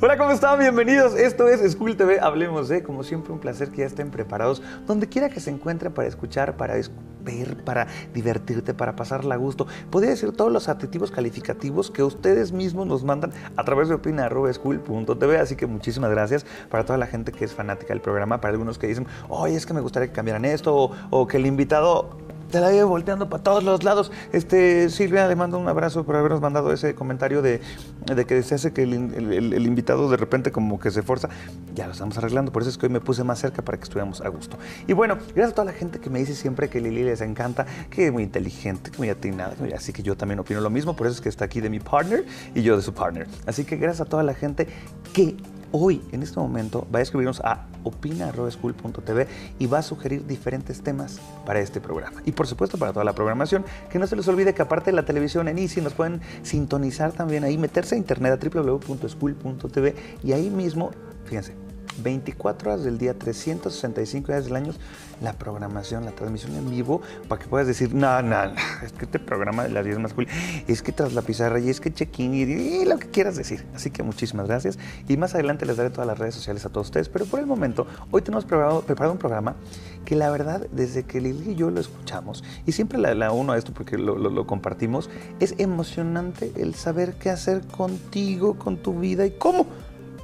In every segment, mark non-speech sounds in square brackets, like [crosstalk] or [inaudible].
Hola, ¿cómo están? Bienvenidos. Esto es School TV. Hablemos de, como siempre, un placer que ya estén preparados donde quiera que se encuentren para escuchar, para ver, para divertirte, para pasarla a gusto. Podría decir todos los adjetivos calificativos que ustedes mismos nos mandan a través de opina.school.tv. Así que muchísimas gracias para toda la gente que es fanática del programa, para algunos que dicen, oye, es que me gustaría que cambiaran esto, o, o que el invitado te la lleve volteando para todos los lados. Este, Silvia, le mando un abrazo por habernos mandado ese comentario de, de que se hace que el, invitado de repente como que se forza. Ya lo estamos arreglando, por eso es que hoy me puse más cerca para que estuviéramos a gusto. Y bueno, gracias a toda la gente que me dice siempre que Lili les encanta, que es muy inteligente, que muy atinada, así que yo también opino lo mismo, por eso es que está aquí de mi partner y yo de su partner. Así que gracias a toda la gente que hoy, en este momento, va a escribirnos a opina.school.tv y va a sugerir diferentes temas para este programa. Y por supuesto para toda la programación, que no se les olvide que aparte de la televisión en Easy nos pueden sintonizar también ahí, meterse a internet a www.school.tv y ahí mismo, fíjense, 24 horas del día, 365 días del año, la programación, la transmisión en vivo, para que puedas decir, no, no, no, es que este programa de las 10 más cool, es que tras la pizarra y es que check-in y, lo que quieras decir. Así que muchísimas gracias. Y más adelante les daré todas las redes sociales a todos ustedes, pero por el momento, hoy tenemos preparado, preparado un programa que la verdad, desde que Lili y yo lo escuchamos, y siempre la, la uno a esto porque lo compartimos, es emocionante el saber qué hacer contigo, con tu vida y cómo.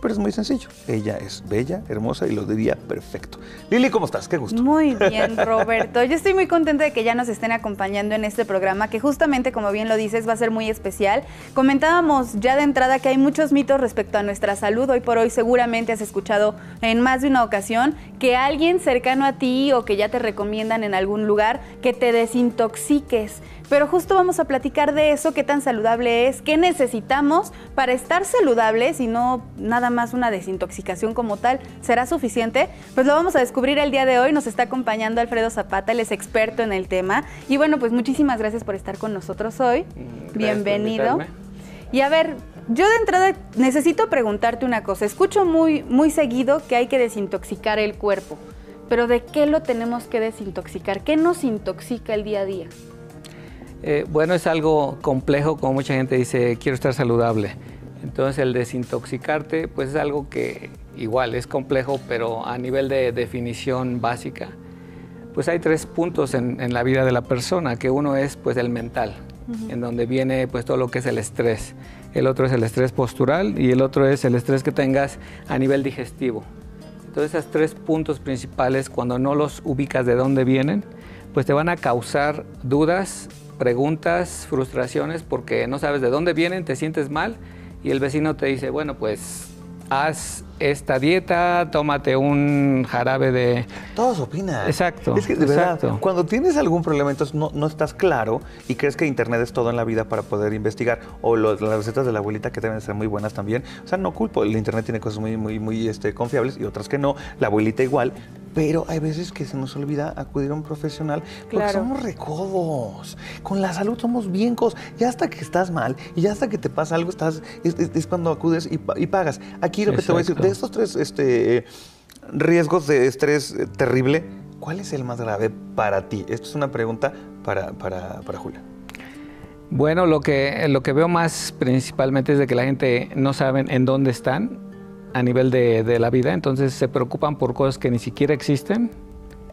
Pero es muy sencillo. Ella es bella, hermosa y lo diría perfecto. Lili, ¿cómo estás? Qué gusto. Muy bien, Roberto. Yo estoy muy contenta de que ya nos estén acompañando en este programa, que justamente, como bien lo dices, va a ser muy especial. Comentábamos ya de entrada que hay muchos mitos respecto a nuestra salud. Hoy por hoy seguramente has escuchado en más de una ocasión que alguien cercano a ti o que ya te recomiendan en algún lugar que te desintoxiques. Pero justo vamos a platicar de eso, qué tan saludable es, qué necesitamos para estar saludables y no nada más una desintoxicación como tal. ¿Será suficiente? Pues lo vamos a descubrir el día de hoy. Nos está acompañando Alfredo Zapata, él es experto en el tema. Y bueno, pues muchísimas gracias por estar con nosotros hoy. por Bienvenido. Y a ver, yo de entrada necesito preguntarte una cosa. Escucho muy, muy seguido que hay que desintoxicar el cuerpo. Pero ¿de qué lo tenemos que desintoxicar? ¿Qué nos intoxica el día a día? Eh, bueno, es algo complejo, como mucha gente dice, quiero estar saludable. Entonces el desintoxicarte, pues es algo que igual es complejo, pero a nivel de definición básica, pues hay tres puntos en, en la vida de la persona, que uno es pues el mental, en donde viene pues todo lo que es el estrés. El otro es el estrés postural y el otro es el estrés que tengas a nivel digestivo. Entonces, esos tres puntos principales, cuando no los ubicas de dónde vienen, pues te van a causar dudas, preguntas, frustraciones, porque no sabes de dónde vienen, te sientes mal y el vecino te dice, bueno, pues haz esta dieta, tómate un jarabe de... Todos opinan. Exacto, Es que de verdad, exacto. cuando tienes algún problema, entonces no, no estás claro y crees que Internet es todo en la vida para poder investigar. O las recetas de la abuelita que deben ser muy buenas también. O sea, no culpo. El Internet tiene cosas muy, muy, muy este, confiables y otras que no. La abuelita igual. Pero hay veces que se nos olvida acudir a un profesional porque Claro. somos recodos. Con la salud somos bien cos. Ya hasta que estás mal y ya hasta que te pasa algo, estás, es, es- es cuando acudes y, pa- y pagas. Aquí lo que te voy a decir. Estos tres este, riesgos de estrés eh, terrible, ¿cuál es el más grave para ti? Esto es una pregunta para, para, para Julia. Bueno, lo que, lo que veo más principalmente es de que la gente no sabe en dónde están a nivel de, de la vida, entonces se preocupan por cosas que ni siquiera existen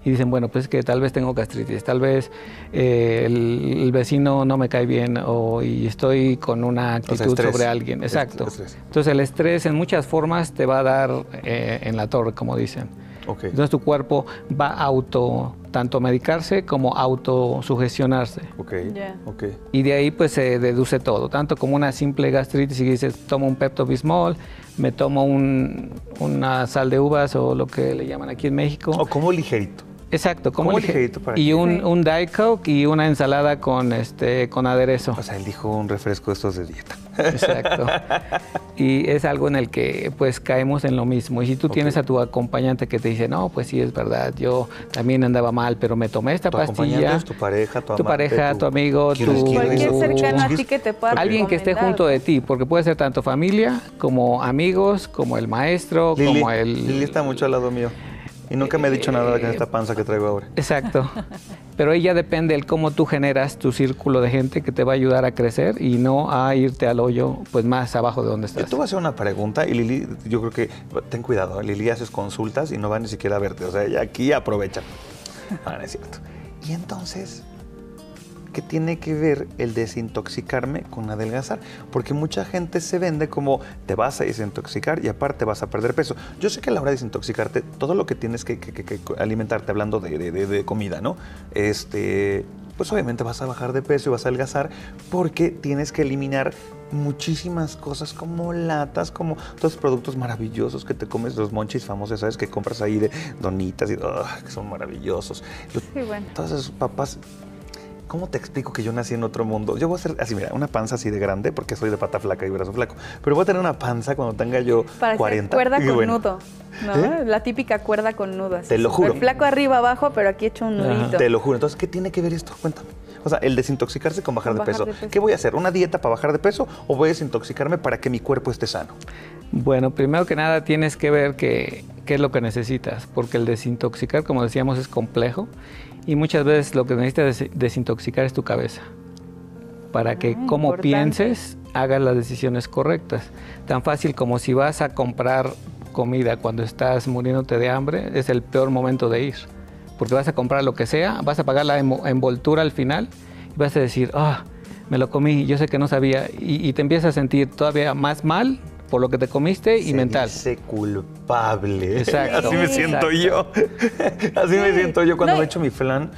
y dicen, bueno, pues es que tal vez tengo gastritis, tal vez eh, el, el vecino no me cae bien o y estoy con una actitud estrés. sobre alguien. Exacto. estrés. Entonces el estrés en muchas formas te va a dar eh, en la torre, como dicen. Ok. Entonces tu cuerpo va a auto, tanto medicarse como autosugestionarse. Ok. Ya. Ok. Y de ahí pues se deduce todo, tanto como una simple gastritis y dices, tomo un Pepto Bismol, me tomo un- una sal de uvas o lo que le llaman aquí en México. O como ligerito. Exacto, como, como lige- ligerito para y un, un Diet Coke y una ensalada con este con aderezo. O sea, él dijo un refresco de estos de dieta. Exacto. [laughs] y es algo en el que pues caemos en lo mismo. Y si tú tienes a tu acompañante que te dice, no, pues sí, es verdad, yo también andaba mal, pero me tomé esta Tu pastilla. es tu pareja, tu tu amante, pareja, tu- tu amigo, ¿Quién es tu... Cualquier cercano a ti que te pueda Alguien que esté junto de ti, porque puede ser tanto familia como amigos, como el maestro, Lili, como el... Lili está mucho al lado mío. Y nunca me ha dicho nada con esta panza que traigo ahora. Exacto. Pero ella depende el cómo tú generas tu círculo de gente que te va a ayudar a crecer y no a irte al hoyo pues más abajo de donde Yo estás. te voy a hacer una pregunta y Lili, yo creo que, ten cuidado, ¿eh? Lili haces consultas y no va ni siquiera a verte. O sea, ella aquí aprovecha. Ah, no es cierto. Y entonces, ¿qué tiene que ver el desintoxicarme con adelgazar? Porque mucha gente se vende como te vas a desintoxicar y aparte vas a perder peso. Yo sé que a la hora de desintoxicarte, todo lo que tienes que, que- que- que alimentarte, hablando de, de- de- de comida, ¿no? Este, pues obviamente vas a bajar de peso y vas a adelgazar porque tienes que eliminar muchísimas cosas como latas, como todos los productos maravillosos que te comes, los monchis famosos, ¿sabes? Que compras ahí de donitas y ¡ah! que son maravillosos. Los- Sí, bueno. Todas esas papas. ¿Cómo te explico que yo nací en otro mundo? Yo voy a hacer así, mira, una panza así de grande porque soy de pata flaca y brazo flaco. Pero voy a tener una panza cuando tenga yo Para 40. cuerda y con bueno, nudo, ¿no? ¿Eh? La típica cuerda con nudo. así Te lo juro. flaco arriba abajo, pero aquí hecho un Ajá. nudito. Te lo juro. Entonces, ¿qué tiene que ver esto? Cuéntame. O sea, el desintoxicarse con bajar, Con de, bajar peso. de peso. ¿Qué voy a hacer? ¿Una dieta para bajar de peso o voy a desintoxicarme para que mi cuerpo esté sano? Bueno, primero que nada tienes que ver qué, qué es lo que necesitas, porque el desintoxicar, como decíamos, es complejo y muchas veces lo que necesitas des- desintoxicar es tu cabeza, para que Ah, como importante. pienses hagas las decisiones correctas. Tan fácil como si vas a comprar comida cuando estás muriéndote de hambre, es el peor momento de ir, porque vas a comprar lo que sea, vas a pagar la envoltura al final y vas a decir, ah, me lo comí, yo sé que no sabía, y, y te empiezas a sentir todavía más mal por lo que te comiste y Se mental. dice culpable. Exacto. Así me siento yo. Así me Sí. siento yo cuando No, me echo mi flan.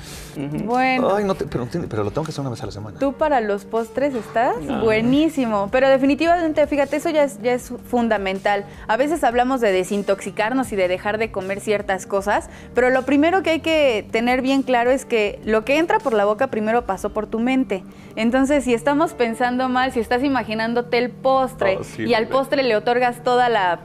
Bueno. Ay, no te- pero, pero lo tengo que hacer una vez a la semana. Tú para los postres estás Ah. buenísimo, pero definitivamente, fíjate, eso ya es, ya es fundamental. A veces hablamos de desintoxicarnos y de dejar de comer ciertas cosas, pero lo primero que hay que tener bien claro es que lo que entra por la boca primero pasó por tu mente. Entonces, si estamos pensando mal, si estás imaginándote el postre Oh, sí, y al postre le otorgas toda la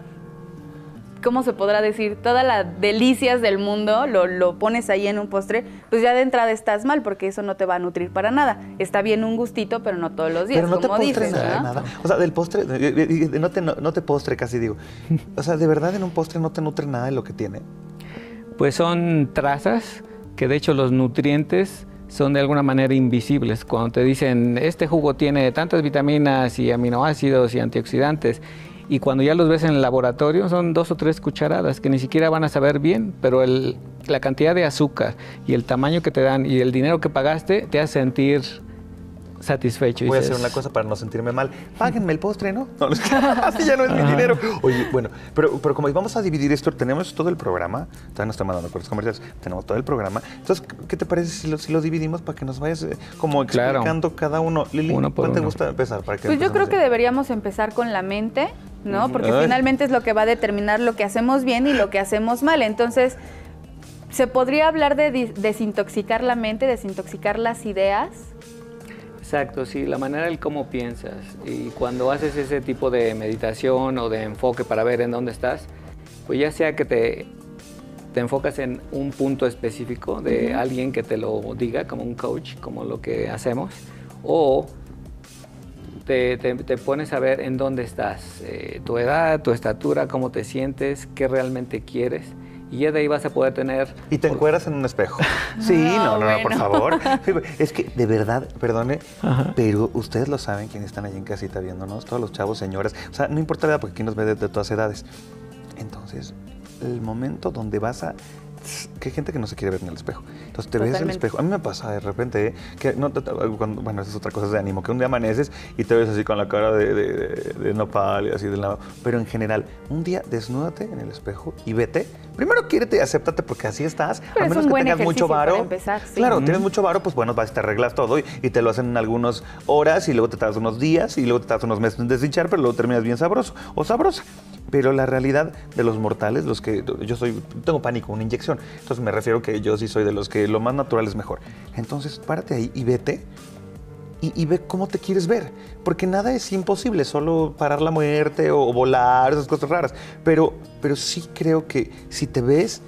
¿cómo se podrá decir? Todas las delicias del mundo, lo, lo pones ahí en un postre, pues ya de entrada estás mal porque eso no te va a nutrir para nada. Está bien un gustito, pero no todos los días, Pero no te como dices, nada, ¿no? nada. O sea, del postre, no te, no, no te postre casi digo. [laughs] O sea, de verdad en un postre no te nutre nada de lo que tiene. Pues son trazas que de hecho los nutrientes son de alguna manera invisibles. Cuando te dicen, este jugo tiene tantas vitaminas y aminoácidos y antioxidantes, y cuando ya los ves en el laboratorio son dos o tres cucharadas que ni siquiera van a saber bien, pero el- la cantidad de azúcar y el tamaño que te dan y el dinero que pagaste te hace sentir satisfecho. Voy a hacer una cosa para no sentirme mal. Páguenme el postre, ¿no? No, [laughs] así ya no es mi dinero. Oye, bueno, pero, pero como vamos a dividir esto, tenemos todo el programa, todavía no estoy mandando cortes comerciales, tenemos todo el programa. Entonces, ¿qué te parece si lo, si lo dividimos para que nos vayas eh, como Claro. explicando cada uno? Lili, Uno ¿cuál te gusta empezar? Para que Pues yo creo que de- deberíamos empezar con la mente, ¿no? Porque Ay. finalmente es lo que va a determinar lo que hacemos bien y lo que hacemos mal. Entonces, ¿se podría hablar de desintoxicar la mente, desintoxicar las ideas? Exacto, sí, la manera del cómo piensas. Y cuando haces ese tipo de meditación o de enfoque para ver en dónde estás, pues ya sea que te, te enfocas en un punto específico de alguien que te lo diga, como un coach, como lo que hacemos, o te, te- te pones a ver en dónde estás, eh, tu edad, tu estatura, cómo te sientes, qué realmente quieres. Y ya de ahí vas a poder tener... Y te encueras en un espejo. [laughs] Sí, No, no, no, por favor. [laughs] Es que, de verdad, perdone, Ajá. pero ustedes lo saben, quienes están ahí en casita viéndonos, todos los chavos, señoras. O sea, no importa la edad, porque aquí nos ve de, de todas edades. Entonces, el momento donde vas a... Que hay gente que no se quiere ver en el espejo. Entonces te ves en el espejo. A mí me pasa de repente ¿eh? que no te- cuando- bueno, esa es otra cosa de ánimo, que un día amaneces y te ves así con la cara de, de, de- de nopal y así del lado. Pero en general, un día desnúdate en el espejo y vete. Primero quiérete y acéptate porque así estás. Pero a menos que tengas mucho varo. empezar, sí. Claro, Ujú. tienes mucho varo, pues bueno, vas y te arreglas todo y, y te lo hacen en algunas horas y luego te tardas unos días y luego te tardas unos meses en desdichar, pero luego terminas bien sabroso o sabrosa. Pero la realidad de los mortales, los que yo soy, tengo pánico, una inyección. Entonces me refiero que yo sí soy de los que lo más natural es mejor. Entonces párate ahí y vete y, ve cómo te quieres ver. Porque nada es imposible, solo parar la muerte o, volar, esas cosas raras. Pero, pero sí creo que si te ves,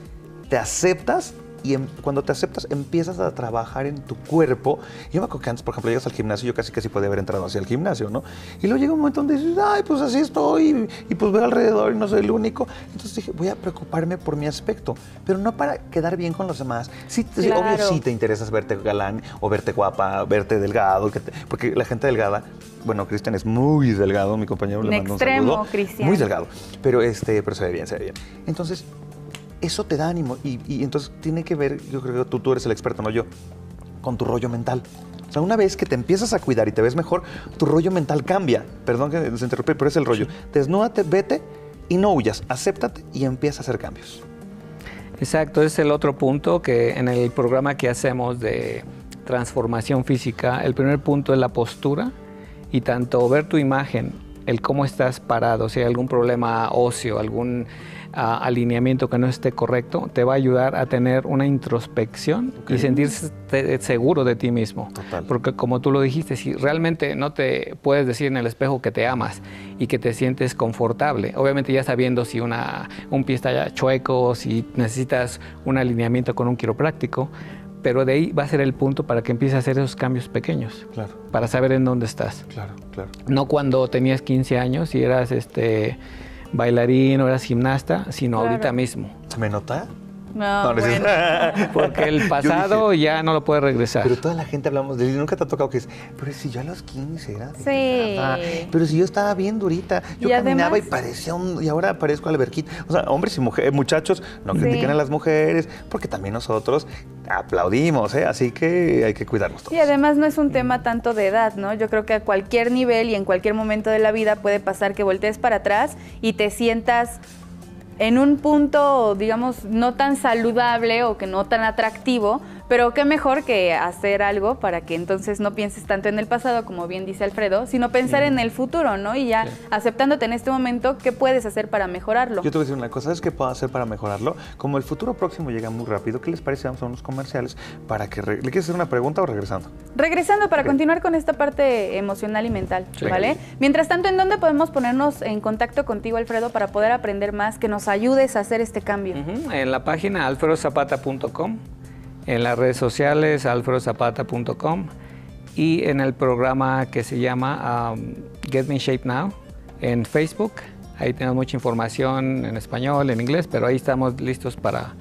te aceptas y em, cuando te aceptas empiezas a trabajar en tu cuerpo. Yo me acuerdo que antes, por ejemplo, llegas al gimnasio, yo casi casi podía haber entrado hacia el gimnasio, ¿no? Y luego llega un momento donde dices, ay, pues así estoy, y, pues veo alrededor y no soy el único. Entonces dije, voy a preocuparme por mi aspecto, pero no para quedar bien con los demás. Sí, obvio sí te interesas verte galán o verte guapa, verte delgado, porque la gente delgada bueno, Cristian es muy delgado, mi compañero le mando un saludo. Cristian. Muy delgado, pero este, pero se ve bien, se ve bien. Entonces, eso te da ánimo y, entonces tiene que ver, yo creo que tú, tú eres el experto, no yo, con tu rollo mental. O sea, una vez que te empiezas a cuidar y te ves mejor, tu rollo mental cambia. Perdón que se interrumpe, pero es el rollo. Desnúdate, vete y no huyas. Acéptate y empieza a hacer cambios. Exacto, es el otro punto que en el programa que hacemos de transformación física, el primer punto es la postura y tanto ver tu imagen, el cómo estás parado, si hay algún problema óseo, algún alineamiento que no esté correcto, te va a ayudar a tener una introspección y sentirse seguro de ti mismo. Porque como tú lo dijiste, si realmente no te puedes decir en el espejo que te amas y que te sientes confortable, obviamente ya sabiendo si una, un pie está chueco, si necesitas un alineamiento con un quiropráctico, pero de ahí va a ser el punto para que empieces a hacer esos cambios pequeños. Claro. Para saber en dónde estás. Claro, claro. No cuando tenías 15 años y eras este bailarín o eras gimnasta, sino ahorita mismo. ¿Se me nota? No, bueno. [laughs] Porque el pasado ya no lo puede regresar. Pero toda la gente hablamos de él y nunca te ha tocado que es, pero si yo a los 15 era. Sí. pero si yo estaba bien durita, yo caminaba y parecía un. Y ahora parezco alberquita. O sea, hombres y mujeres, muchachos, no critiquen a las mujeres, porque también nosotros aplaudimos, ¿eh? Así que hay que cuidarnos todos. Y además no es un tema tanto de edad, ¿no? Yo creo que a cualquier nivel y en cualquier momento de la vida puede pasar que voltees para atrás y te sientas en un punto, digamos, no tan saludable o que no tan atractivo, pero qué mejor que hacer algo para que entonces no pienses tanto en el pasado, como bien dice Alfredo, sino pensar en el futuro, ¿no? Y ya aceptándote en este momento, ¿qué puedes hacer para mejorarlo? Yo te voy a decir una cosa, ¿sabes qué puedo hacer para mejorarlo? Como el futuro próximo llega muy rápido, ¿qué les parece? Vamos a unos comerciales para que... ¿Le quieres hacer una pregunta o regresando? Regresando para continuar con esta parte emocional y mental, ¿vale? Mientras tanto, ¿en dónde podemos ponernos en contacto contigo, Alfredo, para poder aprender más, que nos ayudes a hacer este cambio? En la página alfredozapata.com en las redes sociales alfredozapata.com y en el programa que se llama um, Get Me Shape Now en Facebook. Ahí tenemos mucha información en español, en inglés, pero ahí estamos listos para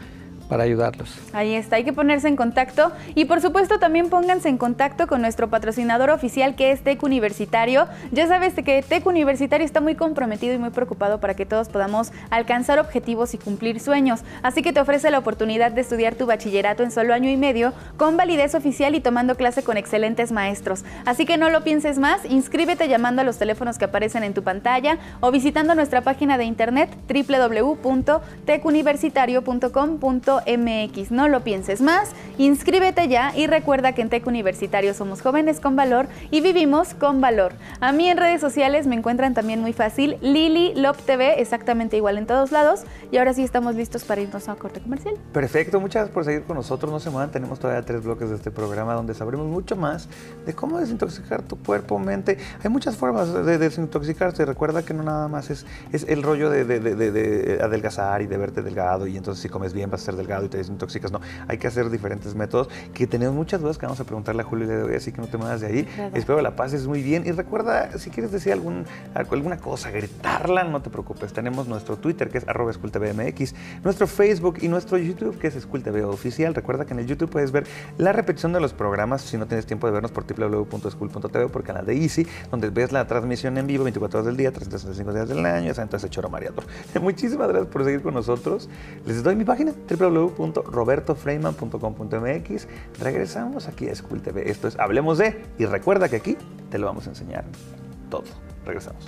para ayudarlos. Ahí está, hay que ponerse en contacto y por supuesto también pónganse en contacto con nuestro patrocinador oficial que es TEC Universitario. Ya sabes que TEC Universitario está muy comprometido y muy preocupado para que todos podamos alcanzar objetivos y cumplir sueños. Así que te ofrece la oportunidad de estudiar tu bachillerato en solo año y medio con validez oficial y tomando clase con excelentes maestros. Así que no lo pienses más, inscríbete llamando a los teléfonos que aparecen en tu pantalla o visitando nuestra página de internet www.tecuniversitario.com.mx MX. No lo pienses más, inscríbete ya y recuerda que en Tec Universitario somos jóvenes con valor y vivimos con valor. A mí en redes sociales me encuentran también muy fácil, Lili Lop TV, exactamente igual en todos lados. Y ahora sí estamos listos para irnos a corte comercial. Perfecto, muchas gracias por seguir con nosotros. No se muevan, tenemos todavía tres bloques de este programa donde sabremos mucho más de cómo desintoxicar tu cuerpo, mente. Hay muchas formas de desintoxicarse. Recuerda que no nada más es, es el rollo de, de adelgazar y de verte delgado y entonces si comes bien vas a ser delgado y te desintoxicas. No, hay que hacer diferentes métodos que tenemos muchas dudas que vamos a preguntarle a Julio de hoy, así que no te muevas de ahí. Espero la pases muy bien y recuerda, si quieres decir algún, alguna cosa, gritarla, no te preocupes. Tenemos nuestro Twitter que es arroba SchoolTVMX, nuestro Facebook y nuestro YouTube que es SchoolTV Oficial. Recuerda que en el YouTube puedes ver la repetición de los programas si no tienes tiempo de vernos por www.school.tv por canal de Easy, donde ves la transmisión en vivo 24 horas del día, 365 días del año, entonces choro mareador. [laughs] Muchísimas gracias por seguir con nosotros. Les doy mi página www www.robertofreiman.com.mx. Regresamos aquí a School TV. Esto es Hablemos de, y recuerda que aquí te lo vamos a enseñar todo. Regresamos.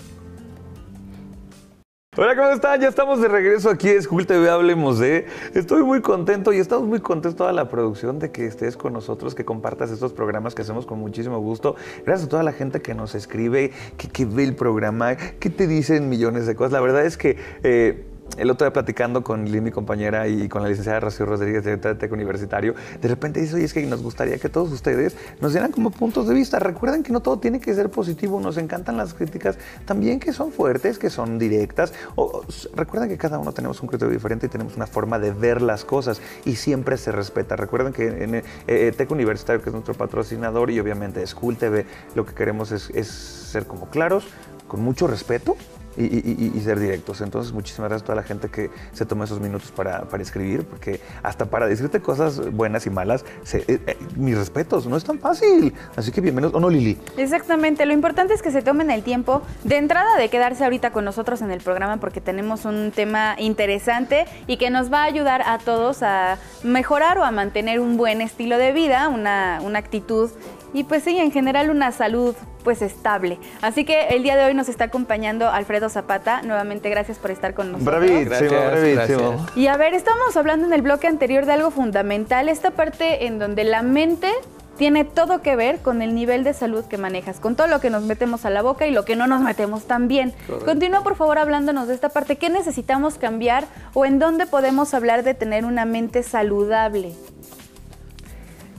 Hola, ¿cómo están? Ya estamos de regreso aquí a School TV, hablemos de. Estoy muy contento y estamos muy contentos toda la producción de que estés con nosotros, que compartas estos programas que hacemos con muchísimo gusto. Gracias a toda la gente que nos escribe, que, ve el programa, que te dicen millones de cosas. La verdad es que... Eh, el otro día platicando con Lili, mi compañera, y con la licenciada Rocío Rodríguez, directora de TEC Universitario, de repente dice, oye, es que nos gustaría que todos ustedes nos dieran como puntos de vista. Recuerden que no todo tiene que ser positivo, nos encantan las críticas también que son fuertes, que son directas. O, recuerden que cada uno tenemos un criterio diferente y tenemos una forma de ver las cosas y siempre se respeta. Recuerden que en eh, TEC Universitario, que es nuestro patrocinador, y obviamente School TV, lo que queremos es ser como claros, con mucho respeto y, ser directos. Entonces, muchísimas gracias a toda la gente que se toma esos minutos para, para escribir, porque hasta para decirte cosas buenas y malas, eh, eh, mis respetos, no es tan fácil. Así que bienvenidos, ¿o no, Lili? Exactamente, lo importante es que se tomen el tiempo de entrada de quedarse ahorita con nosotros en el programa, porque tenemos un tema interesante y que nos va a ayudar a todos a mejorar o a mantener un buen estilo de vida, una, una actitud y pues sí, en general una salud pues estable. Así que el día de hoy nos está acompañando Alfredo Zapata. Nuevamente gracias por estar con nosotros. Bravísimo, bravísimo. Y a ver, estamos hablando en el bloque anterior de algo fundamental, esta parte en donde la mente tiene todo que ver con el nivel de salud que manejas, con todo lo que nos metemos a la boca y lo que no nos metemos también. Continúa por favor hablándonos de esta parte, ¿qué necesitamos cambiar o en dónde podemos hablar de tener una mente saludable?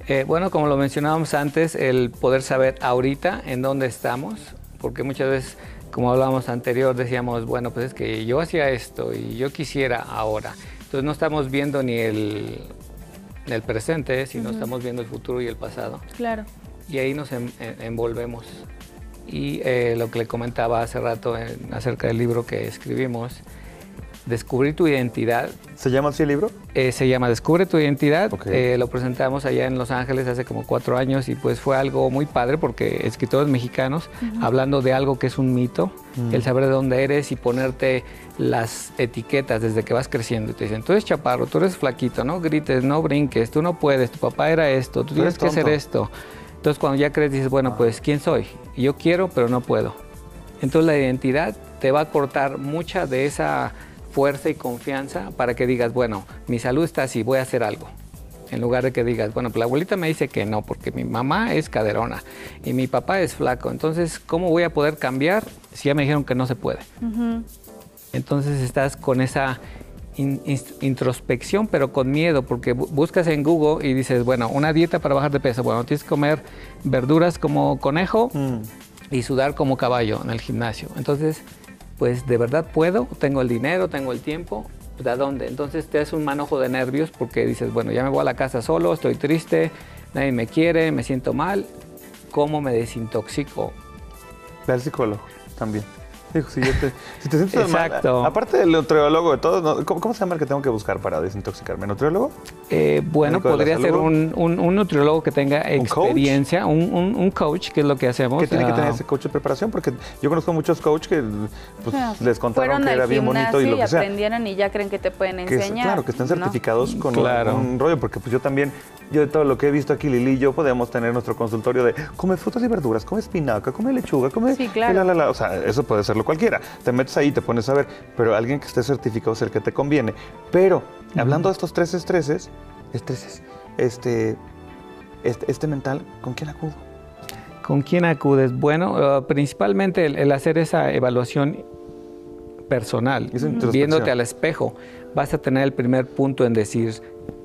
Eh, bueno, como lo mencionábamos antes, el poder saber ahorita en dónde estamos, porque muchas veces, como hablábamos anterior, decíamos, bueno, pues es que yo hacía esto y yo quisiera ahora. Entonces no estamos viendo ni el, el presente, sino estamos viendo el futuro y el pasado. Claro. Y ahí nos envolvemos. Y eh, lo que le comentaba hace rato acerca del libro que escribimos, Descubrir tu identidad. ¿Se llama así el libro? Eh, se llama Descubre tu identidad. Eh, lo presentamos allá en Los Ángeles hace como cuatro años y pues fue algo muy padre porque escritores mexicanos hablando de algo que es un mito, mm. el saber de dónde eres y ponerte las etiquetas desde que vas creciendo. Y te dicen, tú eres chaparro, tú eres flaquito, no grites, no brinques, tú no puedes, tu papá era esto, tú, tienes que hacer esto. Entonces cuando ya crees dices, bueno, pues ¿quién soy? Yo quiero, pero no puedo. Entonces la identidad te va a cortar mucha de esa fuerza y confianza para que digas, bueno, mi salud está así, voy a hacer algo. En lugar de que digas, bueno, pues la abuelita me dice que no, porque mi mamá es caderona y mi papá es flaco. Entonces, ¿cómo voy a poder cambiar si ya me dijeron que no se puede? Entonces estás con esa introspección, pero con miedo, porque buscas en Google y dices, bueno, una dieta para bajar de peso. Bueno, tienes que comer verduras como conejo mm. y sudar como caballo en el gimnasio. Entonces, pues de verdad puedo, tengo el dinero, tengo el tiempo, ¿de dónde? Entonces te hace un manojo de nervios porque dices, bueno, ya me voy a la casa solo, estoy triste, nadie me quiere, me siento mal, ¿cómo me desintoxico? Al psicólogo también si, te, sientes Exacto. aparte del nutriólogo de todo, ¿cómo, se llama el que tengo que buscar para desintoxicarme? ¿Nutriólogo? Eh, bueno, podría ser un, un, nutriólogo que tenga experiencia, un, coach, que es lo que hacemos. ¿Qué tiene que tener ese coach de preparación? Porque yo conozco muchos coaches que pues, les contaron que era bien bonito y lo que sea. aprendieron y ya creen que te pueden enseñar. claro, que estén certificados con un rollo, porque pues yo también, yo de todo lo que he visto aquí, Lili y yo podemos tener nuestro consultorio de come frutas y verduras, come espinaca, come lechuga, come... Sí, claro. O sea, eso puede ser cualquiera. Te metes ahí, te pones a ver, pero alguien que esté certificado es el que te conviene. Pero, hablando de estos tres estreses, estreses, este, este, este, mental, ¿con quién acudo? ¿Con quién acudes? Bueno, uh, principalmente el, hacer esa evaluación personal, viéndote al espejo, vas a tener el primer punto en decir,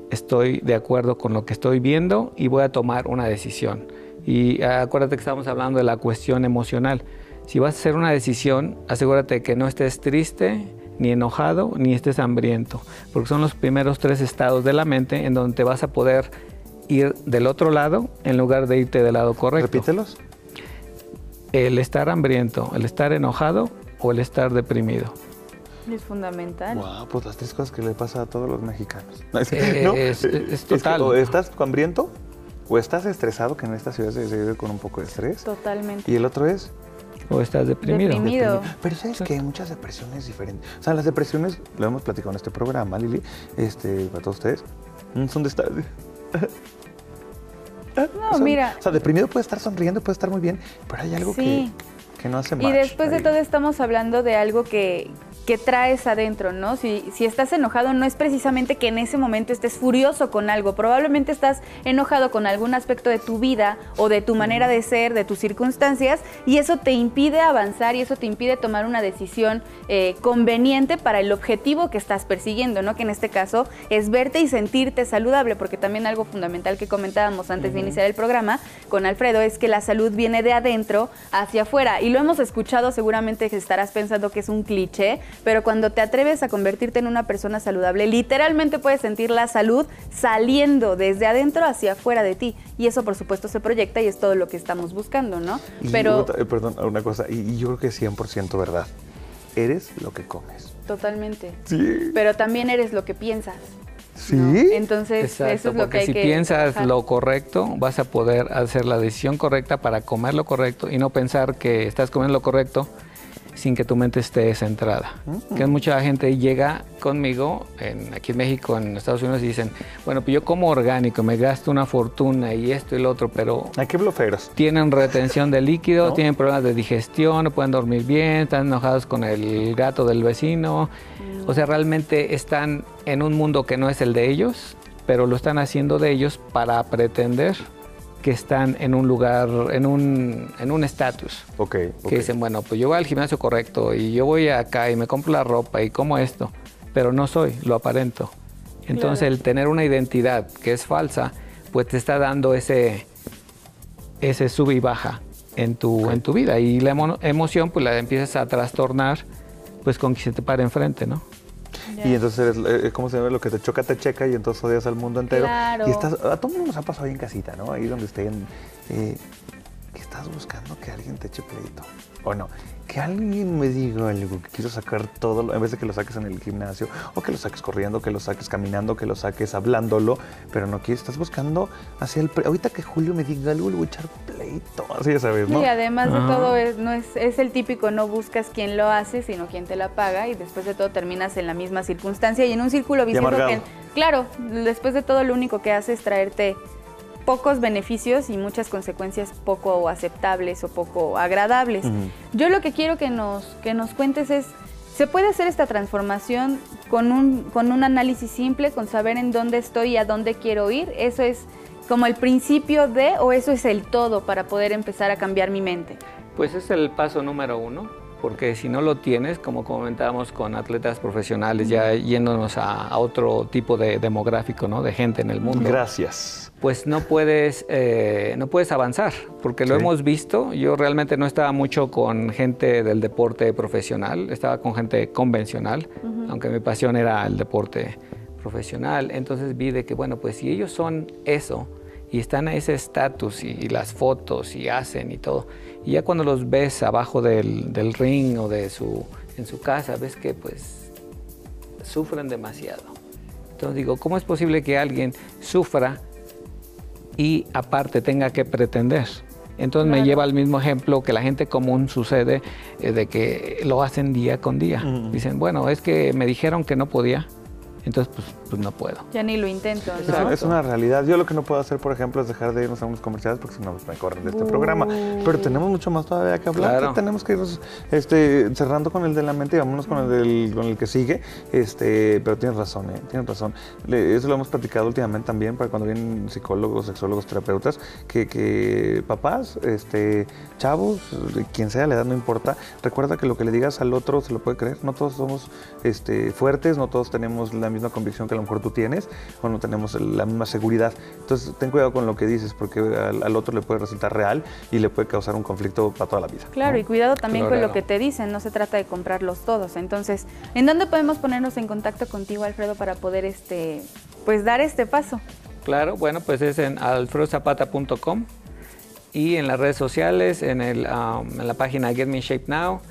estoy de acuerdo con lo que estoy viendo y voy a tomar una decisión. Y uh, acuérdate que estamos hablando de la cuestión emocional. Si vas a hacer una decisión, asegúrate que no estés triste, ni enojado, ni estés hambriento, porque son los primeros tres estados de la mente en donde te vas a poder ir del otro lado en lugar de irte del lado correcto. Repítelos. El estar hambriento, el estar enojado o el estar deprimido. Es fundamental. Wow, pues las tres cosas que le pasa a todos los mexicanos. [laughs] Eh, es, total. o estás hambriento o estás estresado, que en esta ciudad se vive con un poco de estrés. Totalmente. Y el otro es o estás deprimido. Pero sabes que hay muchas depresiones diferentes. O sea, las depresiones, lo hemos platicado en este programa, Lili, este, para todos ustedes, mm, son de estar... [laughs] No, mira. O sea, deprimido puede estar sonriendo, puede estar muy bien, pero hay algo que, Que no hace Y match después de todo estamos hablando de algo que, que traes adentro, ¿no? Si, si estás enojado no es precisamente que en ese momento estés furioso con algo, probablemente estás enojado con algún aspecto de tu vida o de tu manera de ser, de tus circunstancias, y eso te impide avanzar y eso te impide tomar una decisión eh, conveniente para el objetivo que estás persiguiendo, ¿no? Que en este caso es verte y sentirte saludable, porque también algo fundamental que comentábamos antes de iniciar el programa con Alfredo es que la salud viene de adentro hacia afuera. Y lo hemos escuchado, seguramente que estarás pensando que es un cliché, pero cuando te atreves a convertirte en una persona saludable, literalmente puedes sentir la salud saliendo desde adentro hacia afuera de ti. Y eso, por supuesto, se proyecta y es todo lo que estamos buscando, ¿no? Y Pero otra- eh, perdón, una cosa, y, yo creo que es 100% verdad. Eres lo que comes. totalmente. Sí. Pero también eres lo que piensas. ¿Sí? ¿no? Entonces, Exacto, eso es lo porque que hay si que piensas trabajar. lo correcto, vas a poder hacer la decisión correcta para comer lo correcto y no pensar que estás comiendo lo correcto sin que tu mente esté centrada. Mm. Que mucha gente llega conmigo, en, aquí en México, en Estados Unidos, y dicen, bueno, pues yo como orgánico, me gasto una fortuna y esto y lo otro, pero ¿A qué bloferos? tienen retención de líquido, [laughs] ¿No? tienen problemas de digestión, no pueden dormir bien, están enojados con el gato del vecino. O sea, realmente están en un mundo que no es el de ellos, pero lo están haciendo de ellos para pretender que están en un lugar, en un en un estatus. Ok, ok. Que dicen, bueno, pues yo voy al gimnasio correcto y yo voy acá y me compro la ropa y como esto, pero no soy, lo aparento. Entonces Claro. el tener una identidad que es falsa, pues te está dando ese, ese sube y baja en tu, en tu vida. Y la emo- emoción pues la empiezas a trastornar pues con que se te pare enfrente, ¿no? Y entonces, eres, eh, ¿cómo se llama? Lo que te choca, te checa y entonces odias al mundo entero. Claro. Y estás, a todo el mundo nos ha pasado ahí en casita, ¿no? Ahí donde estén, eh, que estás buscando que alguien te eche pleito. O no, que alguien me diga algo, que quiero sacar todo, lo- en vez de que lo saques en el gimnasio, o que lo saques corriendo, que lo saques caminando, que lo saques hablándolo, pero no quieres, estás buscando hacia el... pre- Ahorita que Julio me diga algo, le voy a echar pleito, así ya sabes, ¿no? Y además de Ajá. todo es, no es, es el típico no buscas quién lo hace, sino quién te la paga y después de todo terminas en la misma circunstancia y en un círculo vicioso que, claro, después de todo lo único que hace es traerte pocos beneficios y muchas consecuencias poco aceptables o poco agradables. Yo lo que quiero que nos, que nos cuentes es, ¿se puede hacer esta transformación con un, con un análisis simple, con saber en dónde estoy y a dónde quiero ir? ¿Eso es como el principio de o eso es el todo para poder empezar a cambiar mi mente? Pues es el paso número uno, porque si no lo tienes, como comentábamos con atletas profesionales, ya yéndonos a, a otro tipo de demográfico, ¿no? De gente en el mundo. Gracias. pues no puedes, eh, no puedes avanzar, porque lo Sí. hemos visto. Yo realmente no estaba mucho con gente del deporte profesional, estaba con gente convencional, aunque mi pasión era el deporte profesional. Entonces vi de que, bueno, pues si ellos son eso y están a ese estatus y, y las fotos y hacen y todo, y ya cuando los ves abajo del, del ring o de su, en su casa, ves que pues sufren demasiado. Entonces digo, ¿cómo es posible que alguien sufra y aparte tenga que pretender? Entonces me Claro. lleva al mismo ejemplo que la gente común sucede eh, de que lo hacen día con día. Mm. Dicen, bueno, es que me dijeron que no podía, entonces pues, pues no puedo. Ya ni lo intento, Es, ¿no? es una realidad. Yo lo que no puedo hacer, por ejemplo, es dejar de irnos a unos comerciales porque si no me corren de este Uh. programa. Pero tenemos mucho más todavía que hablar. Claro. Tenemos que irnos este, cerrando con el de la mente y vámonos con el, del, con el que sigue. Este, pero tienes razón, ¿eh? tienes razón. Le- eso lo hemos platicado últimamente también para cuando vienen psicólogos, sexólogos, terapeutas, que, que papás, este, chavos, quien sea, la edad no importa. Recuerda que lo que le digas al otro se lo puede creer. No todos somos este, fuertes, no todos tenemos la misma convicción que a lo mejor tú tienes o no tenemos la misma seguridad. Entonces, ten cuidado con lo que dices porque al, al otro le puede resultar real y le puede causar un conflicto para toda la vida. Claro, ¿no? y cuidado también con lo que te dicen, no se trata de comprarlos todos. Entonces, ¿en dónde podemos ponernos en contacto contigo, Alfredo, para poder este, pues dar este paso? Claro, bueno, pues es en alfredozapata.com y en las redes sociales, en, el, um, en la página Get Me Shape Now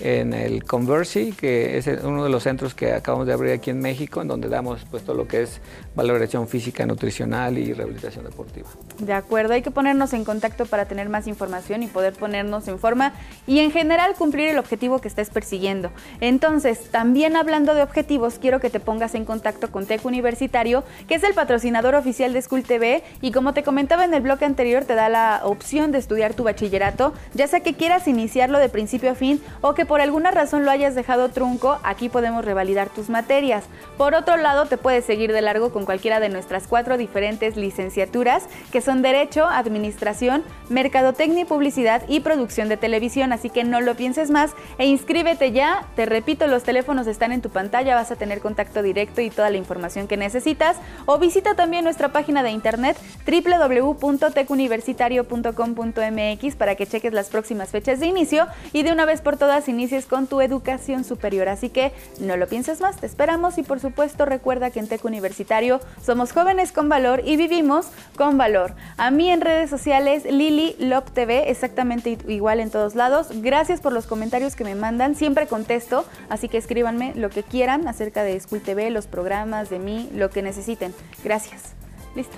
en el Conversi, que es uno de los centros que acabamos de abrir aquí en México, en donde damos pues, todo lo que es valoración física, nutricional y rehabilitación deportiva. De acuerdo, hay que ponernos en contacto para tener más información y poder ponernos en forma y en general cumplir el objetivo que estés persiguiendo. Entonces, también hablando de objetivos, quiero que te pongas en contacto con TEC Universitario, que es el patrocinador oficial de School TV y como te comentaba en el bloque anterior, te da la opción de estudiar tu bachillerato, ya sea que quieras iniciarlo de principio a fin o que por alguna razón lo hayas dejado trunco, aquí podemos revalidar tus materias. Por otro lado, te puedes seguir de largo con cualquiera de nuestras cuatro diferentes licenciaturas, que son Derecho, Administración, Mercadotecnia y Publicidad y Producción de Televisión, así que no lo pienses más e inscríbete ya. Te repito, los teléfonos están en tu pantalla, vas a tener contacto directo y toda la información que necesitas. O visita también nuestra página de internet www.tecuniversitario.com.mx para que cheques las próximas fechas de inicio y de una vez por todas inicies con tu educación superior. Así que no lo pienses más, te esperamos y por supuesto recuerda que en Tec Universitario somos jóvenes con valor y vivimos con valor. A mí en redes sociales, Lili Lop TV, exactamente igual en todos lados. Gracias por los comentarios que me mandan, siempre contesto, así que escríbanme lo que quieran acerca de School TV, los programas, de mí, lo que necesiten. Gracias. Listo.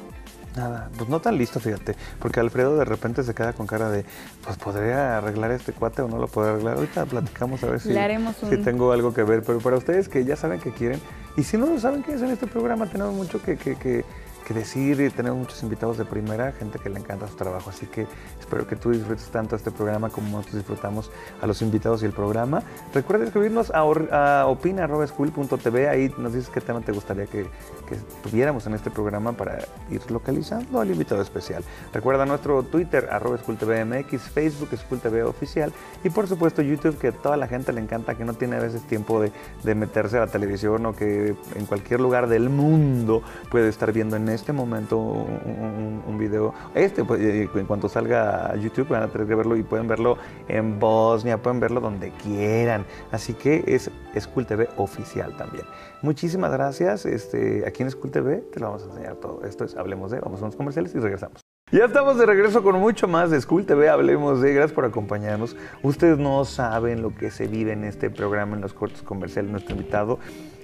Nada, pues no tan listo, fíjate, porque Alfredo de repente se queda con cara de, pues podría arreglar este cuate o no lo podría arreglar. Ahorita platicamos a ver si, si tengo algo que ver, pero para ustedes que ya saben que quieren, y si no lo saben que es en este programa, tenemos mucho que, que, que que decir tenemos muchos invitados de primera, gente que le encanta su trabajo. Así que espero que tú disfrutes tanto este programa como nosotros disfrutamos a los invitados y el programa. Recuerda escribirnos a, a opina.school.tv, ahí nos dices qué tema te gustaría que, que, tuviéramos en este programa para ir localizando al invitado especial. Recuerda nuestro Twitter, SchoolTVMX, Facebook, SchoolTV Oficial y por supuesto YouTube, que a toda la gente le encanta, que no tiene a veces tiempo de, de meterse a la televisión o que en cualquier lugar del mundo puede estar viendo en este momento un, video, este, pues, en cuanto salga a YouTube van a tener que verlo y pueden verlo en Bosnia, pueden verlo donde quieran. Así que es School TV oficial también. Muchísimas gracias. Este, aquí en School TV te lo vamos a enseñar todo. Esto es Hablemos de, vamos a unos comerciales y regresamos. Ya estamos de regreso con mucho más de School TV, hablemos de, gracias por acompañarnos. Ustedes no saben lo que se vive en este programa, en los cortos comerciales. Nuestro invitado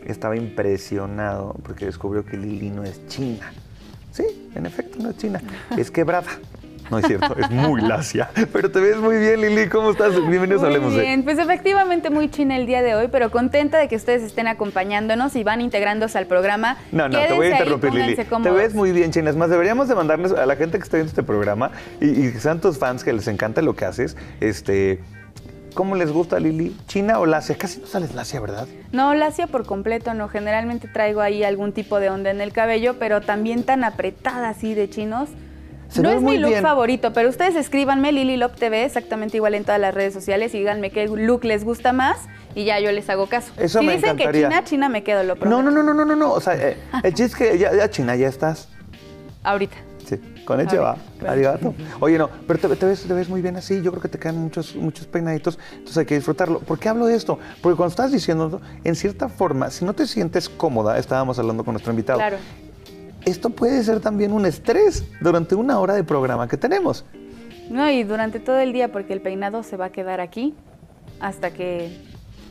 estaba impresionado porque descubrió que Lili no es china. Sí, en efecto, no es china, es quebrada. No es cierto, es muy lacia. Pero te ves muy bien, Lili. ¿Cómo estás? Bienvenidos muy Hablemos bien. Pues efectivamente muy china el día de hoy, pero contenta de que ustedes estén acompañándonos y van integrándose al programa. No, no, te voy a interrumpir, Lili. Te ves muy bien, china. Es más, deberíamos de mandarles a la gente que está viendo este programa y, y sean tus fans que les encanta lo que haces, este ¿Cómo les gusta Lili? ¿China o lacia? Casi no sales lacia, ¿verdad? No, lacia por completo, no. Generalmente traigo ahí algún tipo de onda en el cabello, pero también tan apretada así de chinos. no es mi look favorito, pero ustedes escríbanme Lili Lop TV, exactamente igual en todas las redes sociales, y díganme qué look les gusta más y ya yo les hago caso. Eso si me dicen que China, China me quedo, lo prometo. No, no, no, no, no, no. O sea, eh, el chiste es que ya, ya China ya estás. Ahorita. Hecho va. Arigato. Oye, no, pero te, ves, te, ves, muy bien así. Yo creo que te quedan muchos, muchos peinaditos. Entonces hay que disfrutarlo. ¿Por qué hablo de esto? Porque cuando estás diciendo, en cierta forma, si no te sientes cómoda, estábamos hablando con nuestro invitado. Claro. Esto puede ser también un estrés durante una hora de programa que tenemos. No, y durante todo el día, porque el peinado se va a quedar aquí hasta que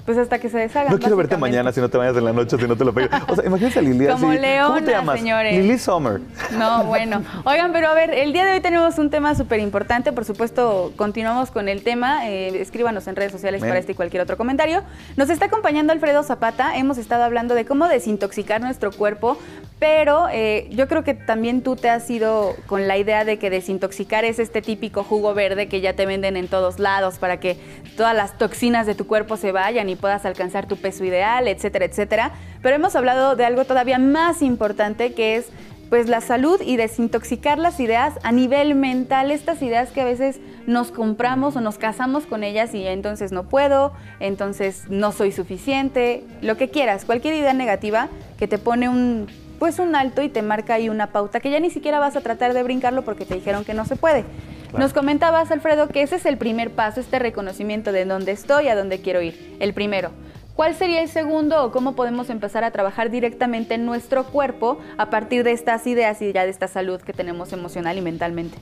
pues hasta que se deshaga. No quiero verte mañana si no te vayas en la noche, si no te lo pegas. O sea, imagínate a Lili Como así. Leona, ¿Cómo te llamas? señores. Lili Sommer. No, bueno. Oigan, pero a ver, el día de hoy tenemos un tema súper importante. Por supuesto, continuamos con el tema. Eh, escríbanos en redes sociales Bien. para este y cualquier otro comentario. Nos está acompañando Alfredo Zapata. Hemos estado hablando de cómo desintoxicar nuestro cuerpo, pero eh, yo creo que también tú te has ido con la idea de que desintoxicar es este típico jugo verde que ya te venden en todos lados para que todas las toxinas de tu cuerpo se vayan y puedas alcanzar tu peso ideal, etcétera, etcétera. Pero hemos hablado de algo todavía más importante que es pues la salud y desintoxicar las ideas a nivel mental, estas ideas que a veces nos compramos o nos casamos con ellas y entonces no puedo, entonces no soy suficiente, lo que quieras, cualquier idea negativa que te pone un pues un alto y te marca ahí una pauta que ya ni siquiera vas a tratar de brincarlo porque te dijeron que no se puede. Claro. Nos comentabas, Alfredo, que ese es el primer paso, este reconocimiento de dónde estoy, a dónde quiero ir. El primero. ¿Cuál sería el segundo o cómo podemos empezar a trabajar directamente en nuestro cuerpo a partir de estas ideas y ya de esta salud que tenemos emocional y mentalmente?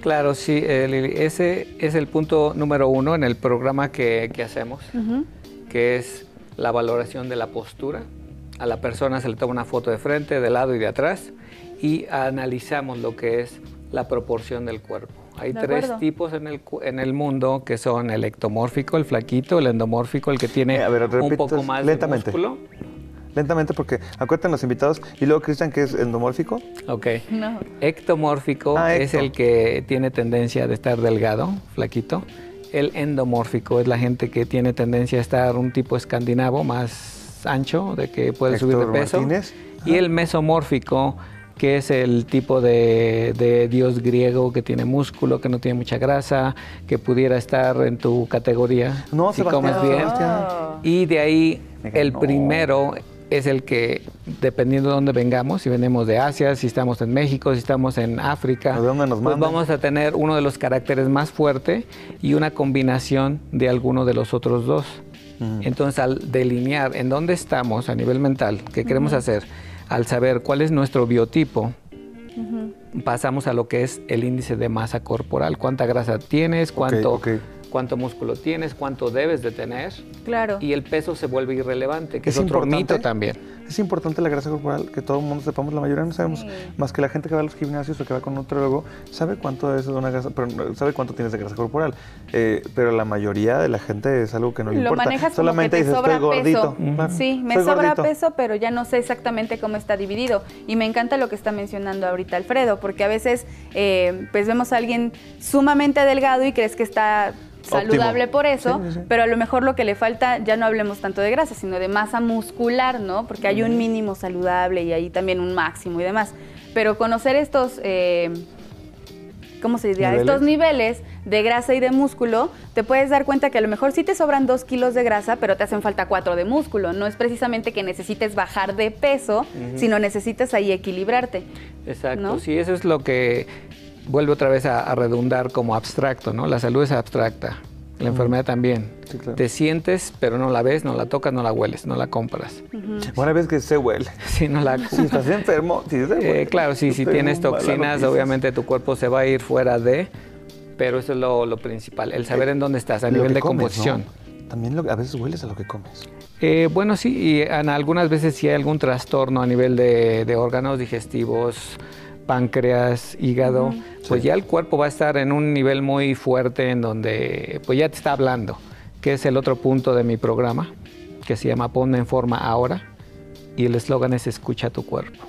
Claro, sí, ese es el punto número uno en el programa que, hacemos, que es la valoración de la postura. A la persona se le toma una foto de frente, de lado y de atrás y analizamos lo que es la proporción del cuerpo. Hay tres tipos en el, en el mundo que son el ectomórfico, el flaquito, el endomórfico, el que tiene eh, un poco más de músculo. Lentamente porque acuerdan los invitados y luego Cristian que es endomórfico. Ok. Ectomórfico ah, es el que tiene tendencia de estar delgado, flaquito. El endomórfico es la gente que tiene tendencia a estar un tipo escandinavo más ancho, de que puede subir de peso. Y el mesomórfico que es el tipo de, dios griego que tiene músculo, que no tiene mucha grasa, que pudiera estar en tu categoría. No, si comes bien. Y de ahí el primero es el que, dependiendo de dónde vengamos, si venimos de Asia, si estamos en México, si estamos en África, pues vamos a tener uno de los caracteres más fuerte y una combinación de alguno de los otros dos. Entonces, al delinear en dónde estamos a nivel mental, qué queremos hacer, al saber cuál es nuestro biotipo, pasamos a lo que es el índice de masa corporal. ¿Cuánta grasa tienes? ¿Cuánto, cuánto músculo tienes? ¿Cuánto debes de tener? Claro. Y el peso se vuelve irrelevante, que es, otro mito también es importante la grasa corporal, que todo el mundo sepamos, la mayoría no sabemos, más que la gente que va a los gimnasios o que va con un nutriólogo, sabe cuánto es de una grasa, pero sabe cuánto tienes de grasa corporal. Eh, pero la mayoría de la gente es algo que no le importa. Lo manejas Solamente como que te sobra peso. sí, me sobra peso, pero ya no sé exactamente cómo está dividido. Y me encanta lo que está mencionando ahorita Alfredo, porque a veces eh, pues vemos a alguien sumamente delgado y crees que está saludable por eso, pero a lo mejor lo que le falta, ya no hablemos tanto de grasa, sino de masa muscular, ¿no? Porque hay un mínimo saludable y ahí también un máximo y demás. Pero conocer estos, eh, ¿cómo se diría? Estos niveles de grasa y de músculo, te puedes dar cuenta que a lo mejor sí te sobran dos kilos de grasa, pero te hacen falta cuatro de músculo. No es precisamente que necesites bajar de peso, sino necesitas ahí equilibrarte. Exacto, sí, eso es lo que vuelve otra vez a, redundar como abstracto, ¿no? La salud es abstracta, la enfermedad también. Te sientes, pero no la ves, no la tocas, no la hueles, no la compras. Una vez que se huele. [laughs] Sí, no la... Si estás enfermo, si eh, Claro, sí, si tienes toxinas, obviamente tu cuerpo se va a ir fuera de, pero eso es lo, principal, el saber en dónde estás a nivel de composición. También a veces hueles a lo que comes. Eh, bueno, sí, y algunas veces sí hay algún trastorno a nivel de, de órganos digestivos, páncreas, hígado, pues ya el cuerpo va a estar en un nivel muy fuerte en donde pues ya te está hablando, que es el otro punto de mi programa, que se llama Ponme en forma ahora, y el eslogan es Escucha tu cuerpo.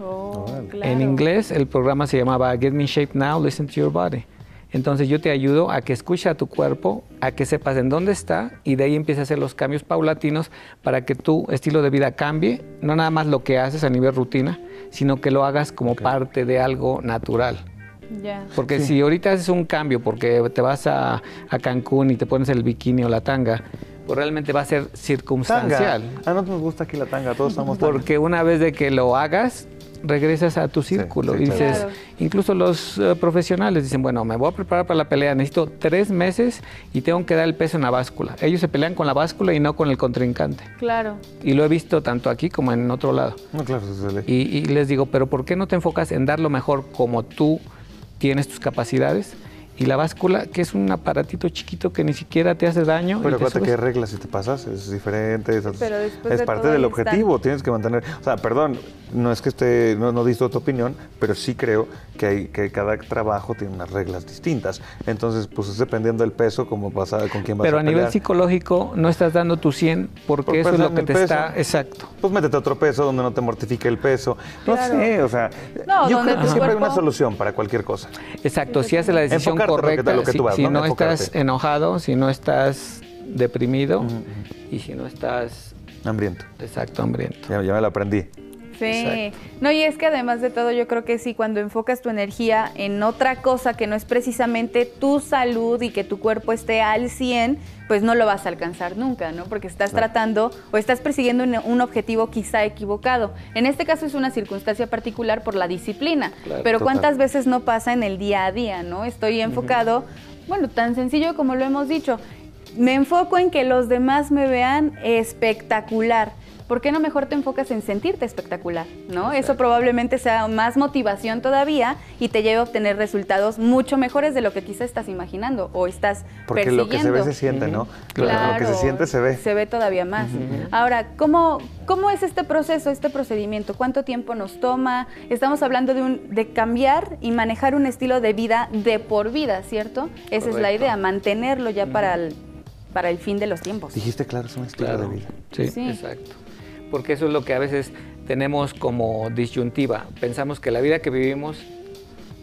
Oh, en inglés el programa se llamaba Get Me in Shape Now, Listen to Your Body. Entonces yo te ayudo a que escuche a tu cuerpo, a que sepas en dónde está y de ahí empieces a hacer los cambios paulatinos para que tu estilo de vida cambie, no nada más lo que haces a nivel rutina, sino que lo hagas como parte de algo natural. Porque si ahorita haces un cambio porque te vas a, a, Cancún y te pones el bikini o la tanga, pues realmente va a ser circunstancial. A nosotros nos gusta aquí la tanga, todos estamos Porque una vez de que lo hagas, regresas a tu círculo. y dices, incluso los eh, profesionales dicen, bueno, me voy a preparar para la pelea, necesito tres meses y tengo que dar el peso en la báscula. Ellos se pelean con la báscula y no con el contrincante. Claro. Y lo he visto tanto aquí como en otro lado. No, claro, y, y les digo, pero ¿por qué no te enfocas en dar lo mejor como tú tienes tus capacidades? Y la báscula, que es un aparatito chiquito que ni siquiera te hace daño. Pero acuérdate que hay reglas si te pasas, es diferente, es, es parte del objetivo, tienes que mantener, o sea, perdón, no es que esté, no, no tu opinión, pero sí creo que, hay, que cada trabajo tiene unas reglas distintas. Entonces, pues es dependiendo del peso, cómo pasa, con quién vas pero a Pero a nivel psicológico no estás dando tu 100 porque eso es lo que te está, exacto. Pues métete otro peso donde no te mortifique el peso. No sé, o sea, yo creo que siempre hay una solución para cualquier cosa. Exacto, si haces la decisión correcta, si, no, estás enojado, si no estás deprimido y si no estás... Hambriento. Exacto, hambriento. Ya, ya me lo aprendí. Sí, no, y es que además de todo yo creo que sí, cuando enfocas tu energía en otra cosa que no es precisamente tu salud y que tu cuerpo esté al 100, pues no lo vas a alcanzar nunca, ¿no? Porque estás tratando o estás persiguiendo un, objetivo quizá equivocado. En este caso es una circunstancia particular por la disciplina, pero ¿cuántas veces no pasa en el día a día, ¿no? Estoy enfocado, bueno, tan sencillo como lo hemos dicho, me enfoco en que los demás me vean espectacular. ¿Por qué no mejor te enfocas en sentirte espectacular? ¿no? Eso probablemente sea más motivación todavía y te lleve a obtener resultados mucho mejores de lo que quizá estás imaginando o estás Porque lo que se ve se siente, ¿no? Claro, lo que se siente se ve. Se ve todavía más. Ahora, ¿cómo, ¿cómo es este proceso, este procedimiento? ¿Cuánto tiempo nos toma? Estamos hablando de, un, de cambiar y manejar un estilo de vida de por vida, ¿cierto? Esa es la idea, mantenerlo ya para el para el fin de los tiempos. Dijiste, claro, es un estilo de vida. Sí, sí, exacto. Porque eso es lo que a veces tenemos como disyuntiva. Pensamos que la vida que vivimos,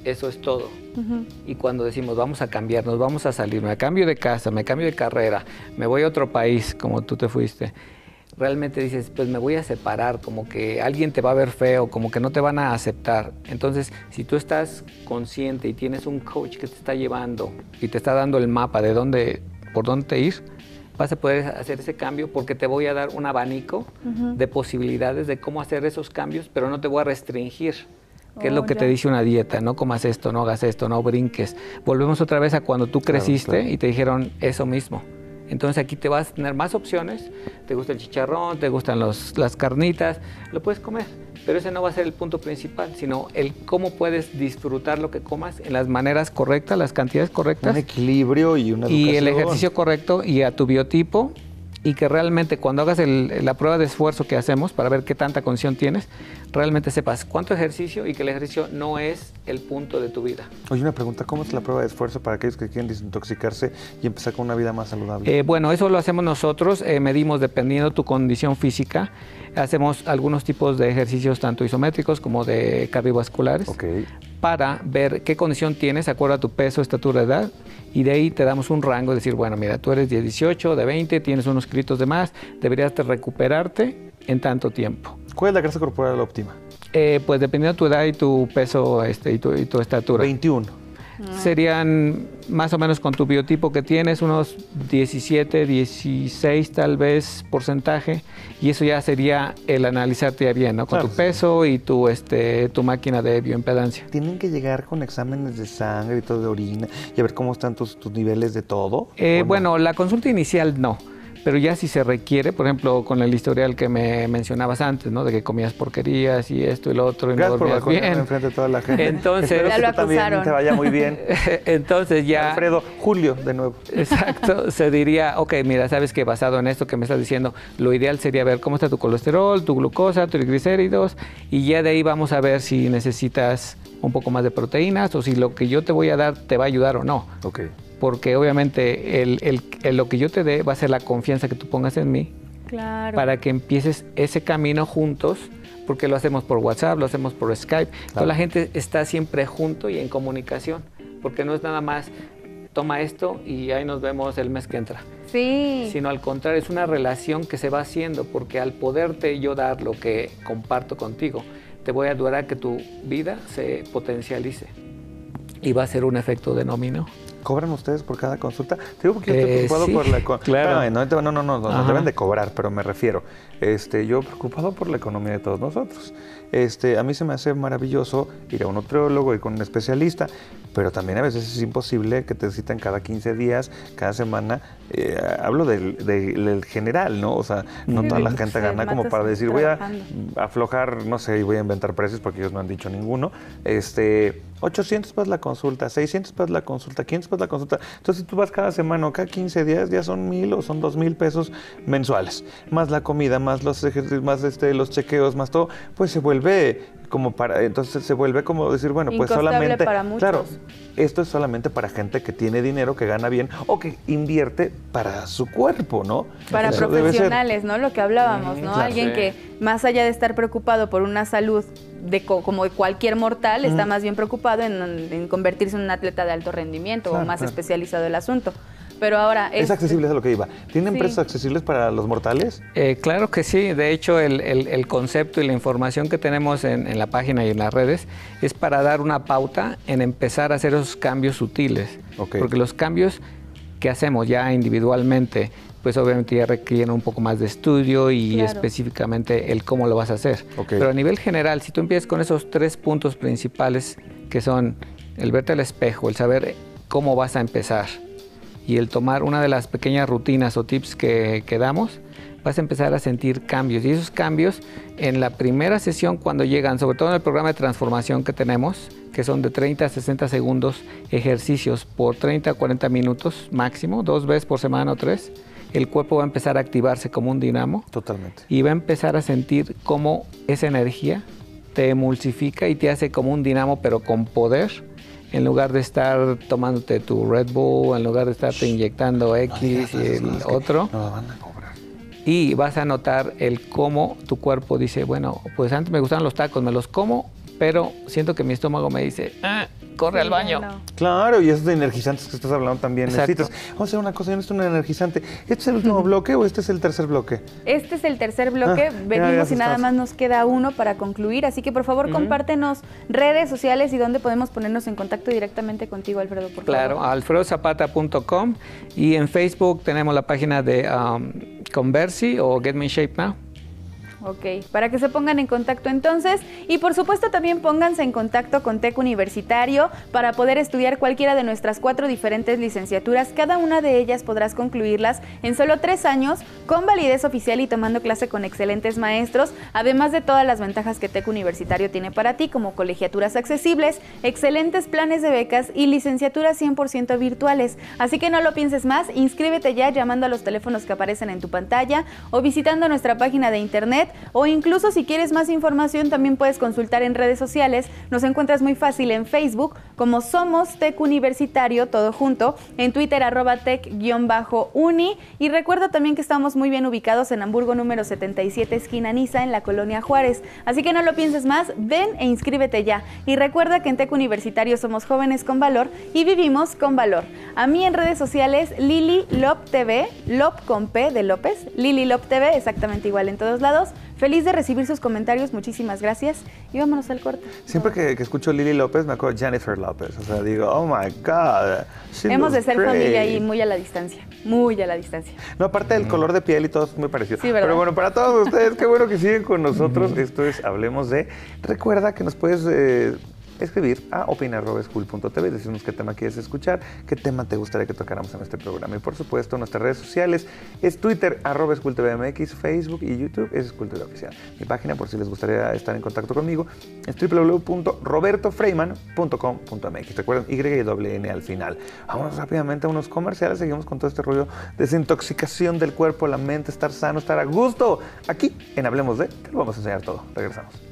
eso es todo. Y cuando decimos, vamos a cambiarnos, vamos a salir, me cambio de casa, me cambio de carrera, me voy a otro país, como tú te fuiste, realmente dices, pues me voy a separar, como que alguien te va a ver feo, como que no te van a aceptar. Entonces, si tú estás consciente y tienes un coach que te está llevando y te está dando el mapa de dónde por dónde ir, vas a poder hacer ese cambio porque te voy a dar un abanico de posibilidades de cómo hacer esos cambios, pero no te voy a restringir. que es lo oh, que te dice una dieta, no comas esto, no hagas esto, no brinques. Volvemos otra vez a cuando tú creciste y te dijeron eso mismo. Entonces aquí te vas a tener más opciones, te gusta el chicharrón, te gustan los, las carnitas, lo puedes comer pero ese no va a ser el punto principal, sino el cómo puedes disfrutar lo que comas en las maneras correctas, las cantidades correctas. Un equilibrio y una Y el ejercicio correcto y a tu biotipo. Y que realmente cuando hagas la prueba de esfuerzo que hacemos para ver qué tanta condición tienes, realmente sepas cuánto ejercicio y que el ejercicio no es el punto de tu vida. Oye, una pregunta, ¿cómo es la prueba de esfuerzo para aquellos que quieren desintoxicarse y empezar con una vida más saludable? Eh, bueno, eso lo hacemos nosotros, eh, medimos dependiendo de tu condición física, hacemos algunos tipos de ejercicios tanto isométricos como de cardiovasculares para ver qué condición tienes, acuerdo a tu peso, estatura, edad, y de ahí te damos un rango, decir, bueno, mira, tú eres de 18, de 20, tienes unos gritos de más, deberías de recuperarte en tanto tiempo. ¿Cuál es la grasa corporal óptima? Eh, pues dependiendo de tu edad y tu peso este, y, tu, y tu estatura. 21. Serían más o menos con tu biotipo que tienes, unos 17, 16 tal vez porcentaje, y eso ya sería el analizarte bien, ¿no? Con tu peso y tu, este, tu máquina de bioimpedancia. ¿Tienen que llegar con exámenes de sangre y todo de orina y a ver cómo están tus, tus niveles de todo? Eh, bueno, la consulta inicial no pero ya si se requiere, por ejemplo, con el historial que me mencionabas antes, ¿no? De que comías porquerías y esto y lo otro y no dormías bien. enfrente de toda la gente. Entonces, ya lo también te vaya muy bien. [laughs] Entonces ya... Alfredo, Julio, de nuevo. Exacto, se diría, ok, mira, sabes que basado en esto que me estás diciendo, lo ideal sería ver cómo está tu colesterol, tu glucosa, tu triglicéridos, y ya de ahí vamos a ver si necesitas un poco más de proteínas o si lo que yo te voy a dar te va a ayudar o no. Ok porque obviamente el, lo que yo te dé va a ser la confianza que tú pongas en mí para que empieces ese camino juntos, porque lo hacemos por WhatsApp, lo hacemos por Skype. Toda la gente está siempre junto y en comunicación, porque no es nada más toma esto y ahí nos vemos el mes que entra. Sí. Sino al contrario, es una relación que se va haciendo, porque al poderte yo dar lo que comparto contigo, te voy a ayudar a que tu vida se potencialice y va a ser un efecto de dominó. ¿Cobran ustedes por cada consulta? Te digo porque yo estoy eh, preocupado por la... Claro. No, no, no, no, no, deben de cobrar, pero me refiero. Este, yo preocupado por la economía de todos nosotros. Este, a mí se me hace maravilloso ir a un nutriólogo, ir con un especialista, pero también a veces es imposible que te necesiten cada 15 días, cada semana. Eh, hablo del, general, ¿no? O sea, no toda la gente gana como para decir, voy a aflojar, no sé, y voy a inventar precios porque ellos no han dicho ninguno. Este, 800 pesos la consulta, 600 pesos la consulta, 500 pesos la consulta. Entonces, si tú vas cada semana o cada 15 días, ya son mil o son dos mil pesos mensuales. Más la comida, más los ejercicios, más este, los chequeos, más todo, pues se vuelve como para, entonces se vuelve como decir, bueno, pues solamente, para muchos. claro, esto es solamente para gente que tiene dinero, que gana bien o que invierte para su cuerpo, ¿no? Para profesionales, ¿no? Lo que hablábamos, ¿no? Alguien que más allá de estar preocupado por una salud de como de cualquier mortal, está más bien preocupado en, convertirse en un atleta de alto rendimiento o más especializado el asunto. Pero ahora... Es, accesible, es lo que iba. ¿Tienen precios accesibles para los mortales? Eh, claro que sí. De hecho, el, concepto y la información que tenemos en, la página y en las redes es para dar una pauta en empezar a hacer esos cambios sutiles. Porque los cambios que hacemos ya individualmente, pues obviamente ya requieren un poco más de estudio y específicamente el cómo lo vas a hacer. Pero a nivel general, si tú empiezas con esos tres puntos principales que son el verte al espejo, el saber cómo vas a empezar, y el tomar una de las pequeñas rutinas o tips que, que damos, vas a empezar a sentir cambios. Y esos cambios en la primera sesión cuando llegan, sobre todo en el programa de transformación que tenemos, que son de 30 a 60 segundos ejercicios por 30 a 40 minutos máximo, dos veces por semana o tres, el cuerpo va a empezar a activarse como un dinamo. Totalmente. Y va a empezar a sentir cómo esa energía te emulsifica y te hace como un dinamo, pero con poder. En lugar de estar tomándote tu Red Bull, en lugar de estarte inyectando X y el otro. No van a cobrar. Y vas a notar el cómo tu cuerpo dice, bueno, pues antes me gustaban los tacos, me los como, pero siento que mi estómago me dice, ah, corre al baño. No. Claro, y esos de energizantes que estás hablando también Exacto. necesitas. Vamos a hacer una cosa, yo necesito un energizante. ¿Este es el último [laughs] bloque o este es el tercer bloque? Este es el tercer bloque, Ah, ya, ya venimos y nada más nos queda uno para concluir, así que por favor compártenos redes sociales y dónde podemos ponernos en contacto directamente contigo, Alfredo, por Claro, favor. alfredozapata.com y en Facebook tenemos la página de um, Conversi o Get Me in Shape Now. Ok, para que se pongan en contacto entonces y por supuesto también pónganse en contacto con TEC Universitario para poder estudiar cualquiera de nuestras cuatro diferentes licenciaturas. Cada una de ellas podrás concluirlas en solo tres años con validez oficial y tomando clase con excelentes maestros, además de todas las ventajas que TEC Universitario tiene para ti como colegiaturas accesibles, excelentes planes de becas y licenciaturas 100% virtuales. Así que no lo pienses más, inscríbete ya llamando a los teléfonos que aparecen en tu pantalla o visitando nuestra página de internet o incluso si quieres más información también puedes consultar en redes sociales. Nos encuentras muy fácil en Facebook como Somos Tec Universitario, todo junto, en Twitter arroba tec-uni y recuerda también que estamos muy bien ubicados en Hamburgo número 77 esquina Niza en la colonia Juárez. Así que no lo pienses más, ven e inscríbete ya. Y recuerda que en Tec Universitario somos jóvenes con valor y vivimos con valor. A mí en redes sociales Lili Lop TV, Lop con P de López, Lili Lop TV, exactamente igual en todos lados. Feliz de recibir sus comentarios, muchísimas gracias y vámonos al corte. Siempre que, que escucho Lily López me acuerdo de Jennifer López. O sea, digo, oh my God. she Hemos de ser great. familia y muy a la distancia, muy a la distancia. No, aparte del color de piel y todo es muy parecido. Sí, ¿verdad? Pero bueno, para todos ustedes, qué bueno que siguen con [laughs] nosotros. Esto es Hablemos de. Recuerda que nos puedes eh, escribir a opina.school.tv, decirnos qué tema quieres escuchar, qué tema te gustaría que tocáramos en este programa. Y por supuesto, nuestras redes sociales es Twitter, arroba SchoolTVMX, Facebook y YouTube es School TV Oficial. Mi página, por si les gustaría estar en contacto conmigo, es www.robertofreiman.com.mx. Recuerden, Y N al final. Vámonos rápidamente a unos comerciales, seguimos con todo este rollo de desintoxicación del cuerpo, la mente, estar sano, estar a gusto. Aquí, en Hablemos de, te lo vamos a enseñar todo. Regresamos.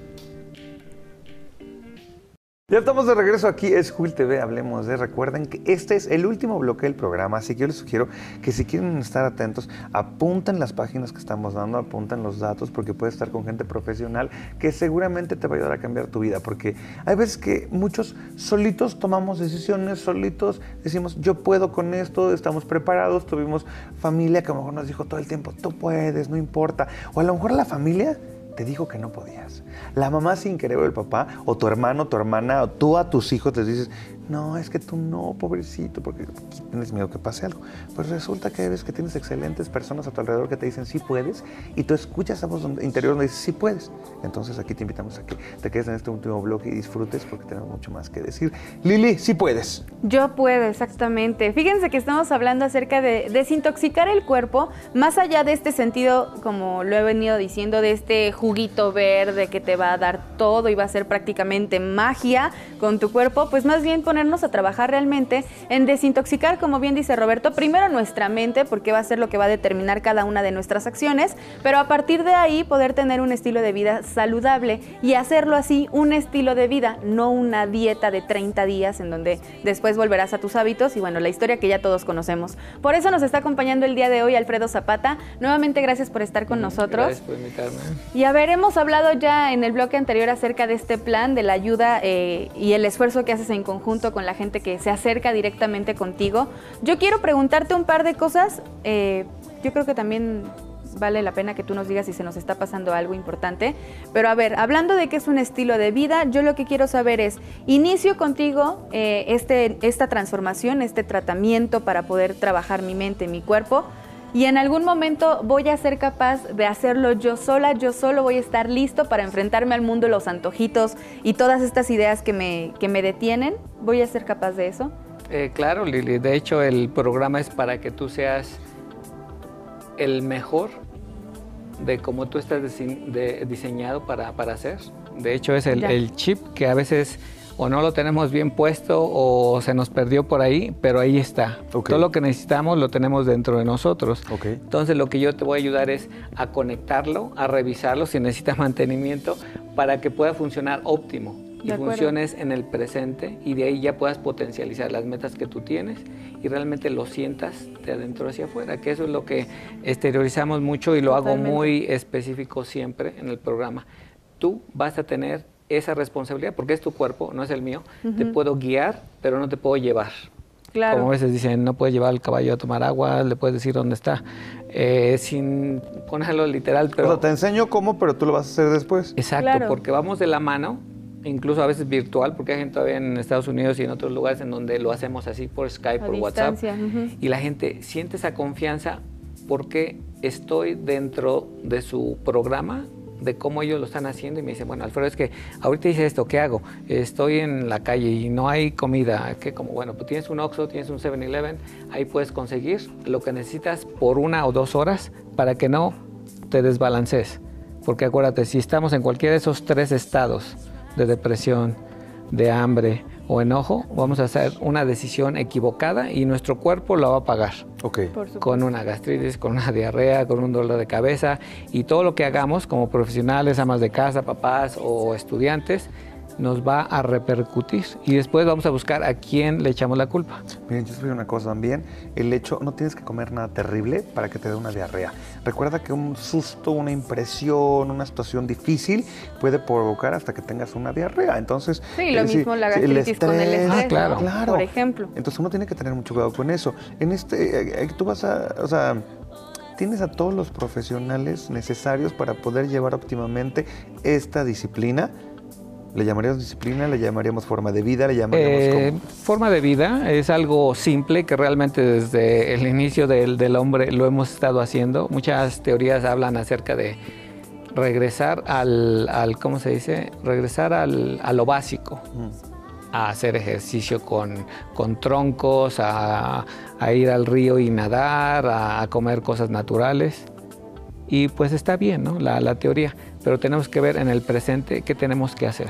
Ya estamos de regreso aquí, es Cool TV, hablemos de. Recuerden que este es el último bloque del programa, así que yo les sugiero que si quieren estar atentos, apunten las páginas que estamos dando, apunten los datos, porque puedes estar con gente profesional que seguramente te va a ayudar a cambiar tu vida, porque hay veces que muchos solitos tomamos decisiones, solitos decimos, yo puedo con esto, estamos preparados, tuvimos familia que a lo mejor nos dijo todo el tiempo, tú puedes, no importa, o a lo mejor la familia te dijo que no podías. La mamá sin querer o el papá, o tu hermano, tu hermana, o tú a tus hijos les dices, no, es que tú no, pobrecito, porque tienes miedo que pase algo. Pues resulta que ves que tienes excelentes personas a tu alrededor que te dicen, sí puedes, y tú escuchas esa voz interior donde dices, sí puedes. Entonces aquí te invitamos a que te quedes en este último bloque y disfrutes porque tenemos mucho más que decir. Lili, sí puedes. Yo puedo, exactamente. Fíjense que estamos hablando acerca de desintoxicar el cuerpo, más allá de este sentido, como lo he venido diciendo, de este juguito verde que te va a dar todo y va a ser prácticamente magia con tu cuerpo, pues más bien ponernos a trabajar realmente en desintoxicar, como bien dice Roberto, primero nuestra mente, porque va a ser lo que va a determinar cada una de nuestras acciones, pero a partir de ahí poder tener un estilo de vida saludable y hacerlo así un estilo de vida, no una dieta de 30 días en donde después volverás a tus hábitos y bueno, la historia que ya todos conocemos. Por eso nos está acompañando el día de hoy Alfredo Zapata. Nuevamente gracias por estar con nosotros. Gracias por invitarme. Y a ver, hemos hablado ya en el bloque anterior acerca de este plan, de la ayuda eh, y el esfuerzo que haces en conjunto con la gente que se acerca directamente contigo. Yo quiero preguntarte un par de cosas. eh, yo creo que también vale la pena que tú nos digas si se nos está pasando algo importante. Pero a ver, hablando de que es un estilo de vida, yo lo que quiero saber es, inicio contigo eh, este, esta transformación, este tratamiento para poder trabajar mi mente, mi cuerpo. Y en algún momento voy a ser capaz de hacerlo yo sola, yo solo voy a estar listo para enfrentarme al mundo los antojitos y todas estas ideas que me, que me detienen. ¿Voy a ser capaz de eso? Eh, claro, Lili. De hecho, el programa es para que tú seas el mejor de cómo tú estás diseñado para, para, hacer. De hecho, es el, el, chip que a veces o no lo tenemos bien puesto o se nos perdió por ahí, pero ahí está. Todo lo que necesitamos lo tenemos dentro de nosotros. Entonces lo que yo te voy a ayudar es a conectarlo, a revisarlo si necesita [laughs] mantenimiento para que pueda funcionar óptimo y funciones en el presente y de ahí ya puedas potencializar las metas que tú tienes y realmente lo sientas de adentro hacia afuera, que eso es lo que exteriorizamos mucho y lo hago muy específico siempre en el programa. Tú vas a tener esa responsabilidad, porque es tu cuerpo, no es el mío. Te puedo guiar, pero no te puedo llevar. Claro. Como a veces dicen, no puedes llevar al caballo a tomar agua, le puedes decir dónde está, eh, sin ponerlo literal. Pero... te enseño cómo, pero tú lo vas a hacer después. Exacto, porque vamos de la mano, incluso a veces virtual, porque hay gente todavía en Estados Unidos y en otros lugares en donde lo hacemos así por Skype, por WhatsApp. Y la gente siente esa confianza porque estoy dentro de su programa de cómo ellos lo están haciendo y me dicen, bueno, Alfredo, es que ahorita hice esto, ¿qué hago? Estoy en la calle y no hay comida, ¿qué como? Bueno, pues tienes un Oxxo, tienes un 7-Eleven, ahí puedes conseguir lo que necesitas por una o dos horas para que no te desbalances. Porque acuérdate, si estamos en cualquiera de esos tres estados de depresión, de hambre o enojo, vamos a hacer una decisión equivocada y nuestro cuerpo la va a pagar. Okay. Con una gastritis, con una diarrea, con un dolor de cabeza y todo lo que hagamos como profesionales, amas de casa, papás o estudiantes, nos va a repercutir y después vamos a buscar a quién le echamos la culpa. Miren, yo soy una cosa también, el hecho, no tienes que comer nada terrible para que te dé una diarrea. Recuerda que un susto, una impresión, una situación difícil puede provocar hasta que tengas una diarrea. Entonces, sí, lo mismo la gastritis con el estrés, ah, claro, claro. por ejemplo. Entonces uno tiene que tener mucho cuidado con eso. En este, eh, eh, tú vas a, o sea, tienes a todos los profesionales necesarios para poder llevar óptimamente esta disciplina ¿Le llamaríamos disciplina? ¿Le llamaríamos forma de vida? ¿Le llamaríamos eh, Forma de vida es algo simple que realmente desde el inicio del, del, hombre lo hemos estado haciendo. Muchas teorías hablan acerca de regresar al, al ¿cómo se dice? Regresar al, a lo básico. A hacer ejercicio con, con troncos, a, a, ir al río y nadar, a, comer cosas naturales. Y pues está bien, ¿no? La, la teoría pero tenemos que ver en el presente qué tenemos que hacer,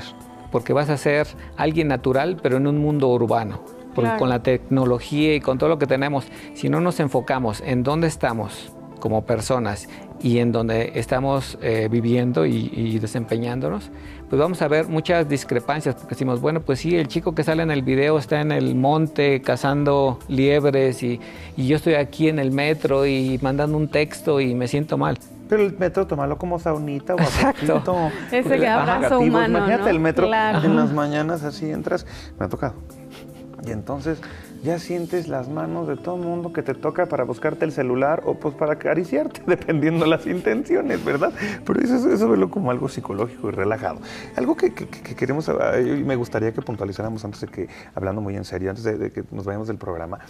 porque vas a ser alguien natural, pero en un mundo urbano. Porque con la tecnología y con todo lo que tenemos, si no nos enfocamos en dónde estamos como personas y en donde estamos eh, viviendo y, desempeñándonos, pues vamos a ver muchas discrepancias, porque decimos, bueno, pues sí, el chico que sale en el video está en el monte cazando liebres y, y yo estoy aquí en el metro y mandando un texto y me siento mal. Pero el metro, tomarlo como saunita o [laughs] Exacto. Ese abrazo humano, Imagínate el metro en las [laughs] mañanas así entras. Me ha tocado. Y entonces ya sientes las manos de todo el mundo que te toca para buscarte el celular o pues para acariciarte, [laughs] dependiendo las intenciones, ¿verdad? Pero eso, eso verlo como algo psicológico y relajado. Algo que, que, que queremos, y me gustaría que puntualizáramos antes de que, hablando muy en serio, antes de, de que nos vayamos del programa,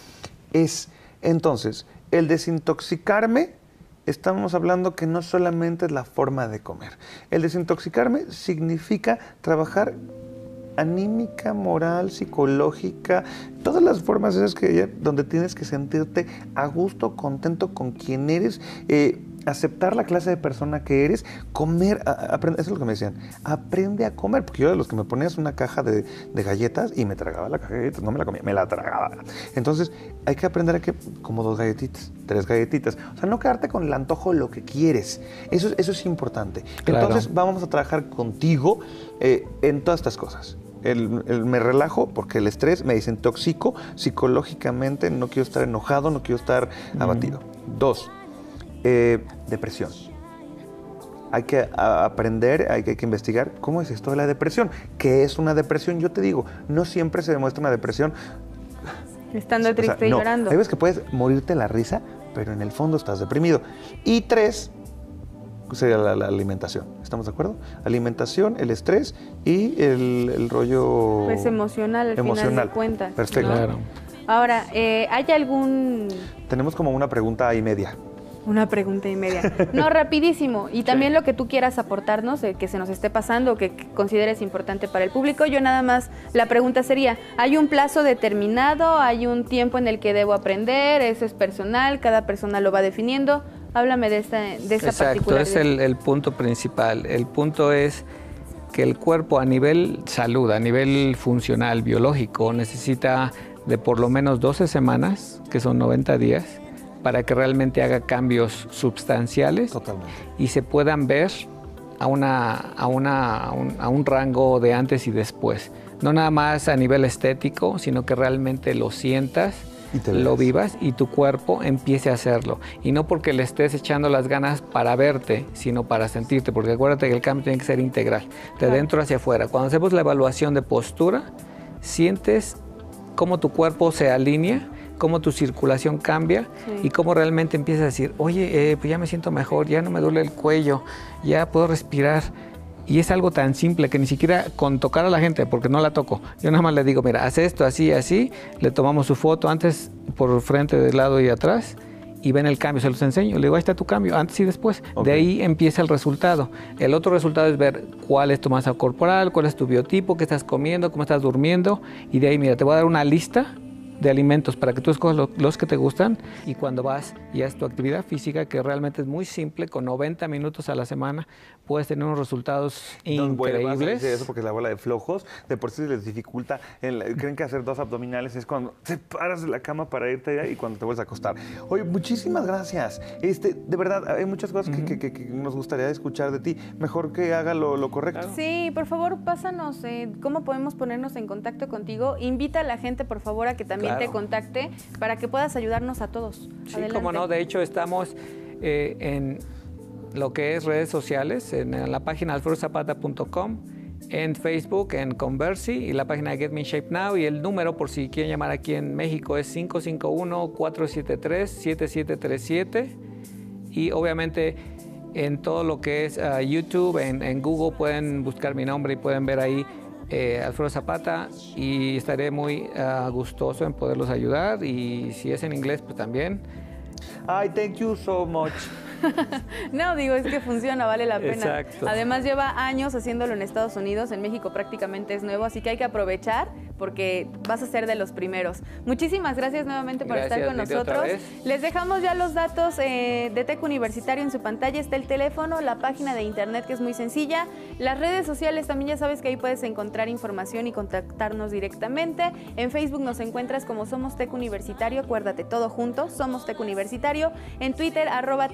es entonces el desintoxicarme estamos hablando que no solamente es la forma de comer. El desintoxicarme significa trabajar anímica, moral, psicológica, todas las formas esas que donde tienes que sentirte a gusto, contento con quien eres. Eh, aceptar la clase de persona que eres, comer, aprende, eso es lo que me decían, aprende a comer, porque yo de los que me ponías una caja de, galletas y me tragaba la caja de galletas, no me la comía, me la tragaba. Entonces hay que aprender a que, como dos galletitas, tres galletitas, o sea, no quedarte con el antojo de lo que quieres, eso, eso es importante. Entonces vamos a trabajar contigo eh, en todas estas cosas. El, me relajo porque el estrés me desintoxico psicológicamente, no quiero estar enojado, no quiero estar abatido. Dos, eh, depresión. Hay que aprender, hay que, investigar cómo es esto de la depresión. ¿Qué es una depresión? Yo te digo, no siempre se demuestra una depresión. Estando triste y llorando. Hay veces que puedes morirte la risa, pero en el fondo estás deprimido. Y tres, sería la, alimentación. ¿Estamos de acuerdo? Alimentación, el estrés y el, rollo... Pues emocional, al emocional. final de cuentas. Perfecto. Ahora, eh, ¿hay algún...? Tenemos como una pregunta y media. Una pregunta y media. [laughs] No, rapidísimo. Y también lo que tú quieras aportarnos, que se nos esté pasando, que, que, consideres importante para el público. Yo nada más, la pregunta sería, ¿hay un plazo determinado? ¿Hay un tiempo en el que debo aprender? ¿Eso es personal? ¿Cada persona lo va definiendo? Háblame de esta, de esta Exacto, es el, el punto principal. El punto es que el cuerpo a nivel salud, a nivel funcional, biológico, necesita de por lo menos 12 semanas, que son 90 días, para que realmente haga cambios sustanciales y se puedan ver a, una, a, una, a, un, a un rango de antes y después. No nada más a nivel estético, sino que realmente lo sientas lo vivas y tu cuerpo empiece a hacerlo. Y no porque le estés echando las ganas para verte, sino para sentirte, porque acuérdate que el cambio tiene que ser integral, de claro. dentro hacia afuera. Cuando hacemos la evaluación de postura, sientes cómo tu cuerpo se alinea cómo tu circulación cambia sí. y cómo realmente empiezas a decir, oye, eh, pues ya me siento mejor, ya no me duele el cuello, ya puedo respirar. Y es algo tan simple que ni siquiera con tocar a la gente, porque no la toco. Yo nada más le digo, mira, haz esto, así, así. Le tomamos su foto antes por frente, de lado y atrás. Y ven el cambio, se los enseño. Le digo, ahí está tu cambio, antes y después. Okay. De ahí empieza el resultado. El otro resultado es ver cuál es tu masa corporal, cuál es tu biotipo, qué estás comiendo, cómo estás durmiendo. Y de ahí, mira, te voy a dar una lista de alimentos para que tú escojas lo, los que te gustan y cuando vas y haces tu actividad física, que realmente es muy simple, con 90 minutos a la semana puedes tener unos resultados no, increíbles. Bueno, eso porque la bola de flojos, de por sí les dificulta, la, creen que hacer dos abdominales es cuando te paras de la cama para irte allá y cuando te vuelves a acostar. Oye, muchísimas gracias. Este, de verdad, hay muchas cosas uh -huh. que, que, que, nos gustaría escuchar de ti. Mejor que haga lo, lo correcto. Sí, por favor, pásanos eh, cómo podemos ponernos en contacto contigo. Invita a la gente, por favor, a que también claro. te contacte para que puedas ayudarnos a todos. Sí, Adelante. cómo no. De hecho, estamos eh, en lo que es redes sociales, en la página alfredozapata.com, en Facebook, en Conversi y la página de Get Me in Shape Now y el número por si quieren llamar aquí en México es 551-473-7737 y obviamente en todo lo que es uh, YouTube, en, en, Google pueden buscar mi nombre y pueden ver ahí eh, Alfredo Zapata y estaré muy uh, gustoso en poderlos ayudar y si es en inglés pues también. I thank you so much. [laughs] no, digo, es que funciona, vale la pena. Exacto. Además lleva años haciéndolo en Estados Unidos, en México prácticamente es nuevo, así que hay que aprovechar porque vas a ser de los primeros. Muchísimas gracias nuevamente por gracias, estar con nosotros. Les dejamos ya los datos eh, de TEC Universitario en su pantalla, está el teléfono, la página de internet que es muy sencilla, las redes sociales también ya sabes que ahí puedes encontrar información y contactarnos directamente. En Facebook nos encuentras como Somos TEC Universitario, acuérdate todo junto, Somos TEC Universitario, en Twitter arroba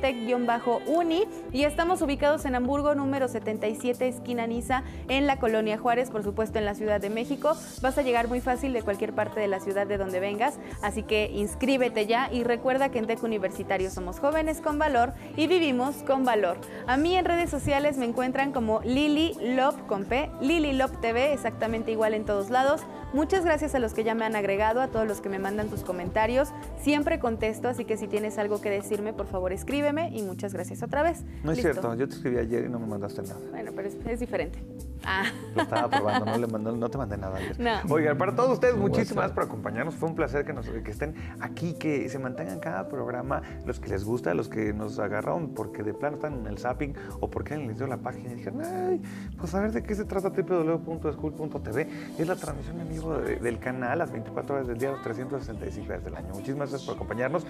TEC-uni y estamos ubicados en Hamburgo número 77, esquina Niza, en la Colonia Juárez, por supuesto en la Ciudad de México. Vas a llegar muy fácil de cualquier parte de la ciudad de donde vengas, así que inscríbete ya y recuerda que en TEC Universitario somos jóvenes con valor y vivimos con valor. A mí en redes sociales me encuentran como Lili Lop con P, Lili Lop TV, exactamente igual en todos lados. Muchas gracias a los que ya me han agregado, a todos los que me mandan tus comentarios. Siempre contesto, así que si tienes algo que decirme, por favor escríbeme muchas gracias otra vez. No es ¿Listo? cierto, yo te escribí ayer y no me mandaste nada. Bueno, pero es, es diferente. Ah. Lo estaba [laughs] probando, no, le mandó, no te mandé nada ayer. No. Oigan, para todos ustedes, muchísimas gracias por acompañarnos. Fue un placer que, nos, que estén aquí, que se mantengan cada programa, los que les gusta, los que nos agarraron porque de plano están en el zapping o porque alguien les dio la página y dijeron, ay, pues a ver de qué se trata www.school.tv. Es la transmisión en vivo de, del canal las 24 horas del día, los 365 días del año. Muchísimas gracias por acompañarnos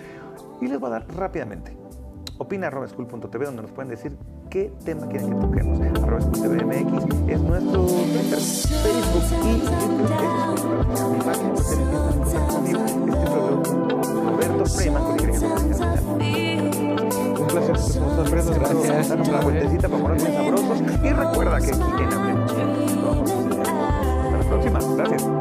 y les voy a dar rápidamente opina.school.tv donde nos pueden decir qué tema quieren que toquemos. Arroba MX es nuestro Twitter, Facebook y YouTube es mi página por tener conmigo es Roberto Freeman con Un placer somos sorpresas. Gracias. Vueltecita para ponernos sabrosos y recuerda que aquí en Hablemos a Hasta la próxima. Gracias.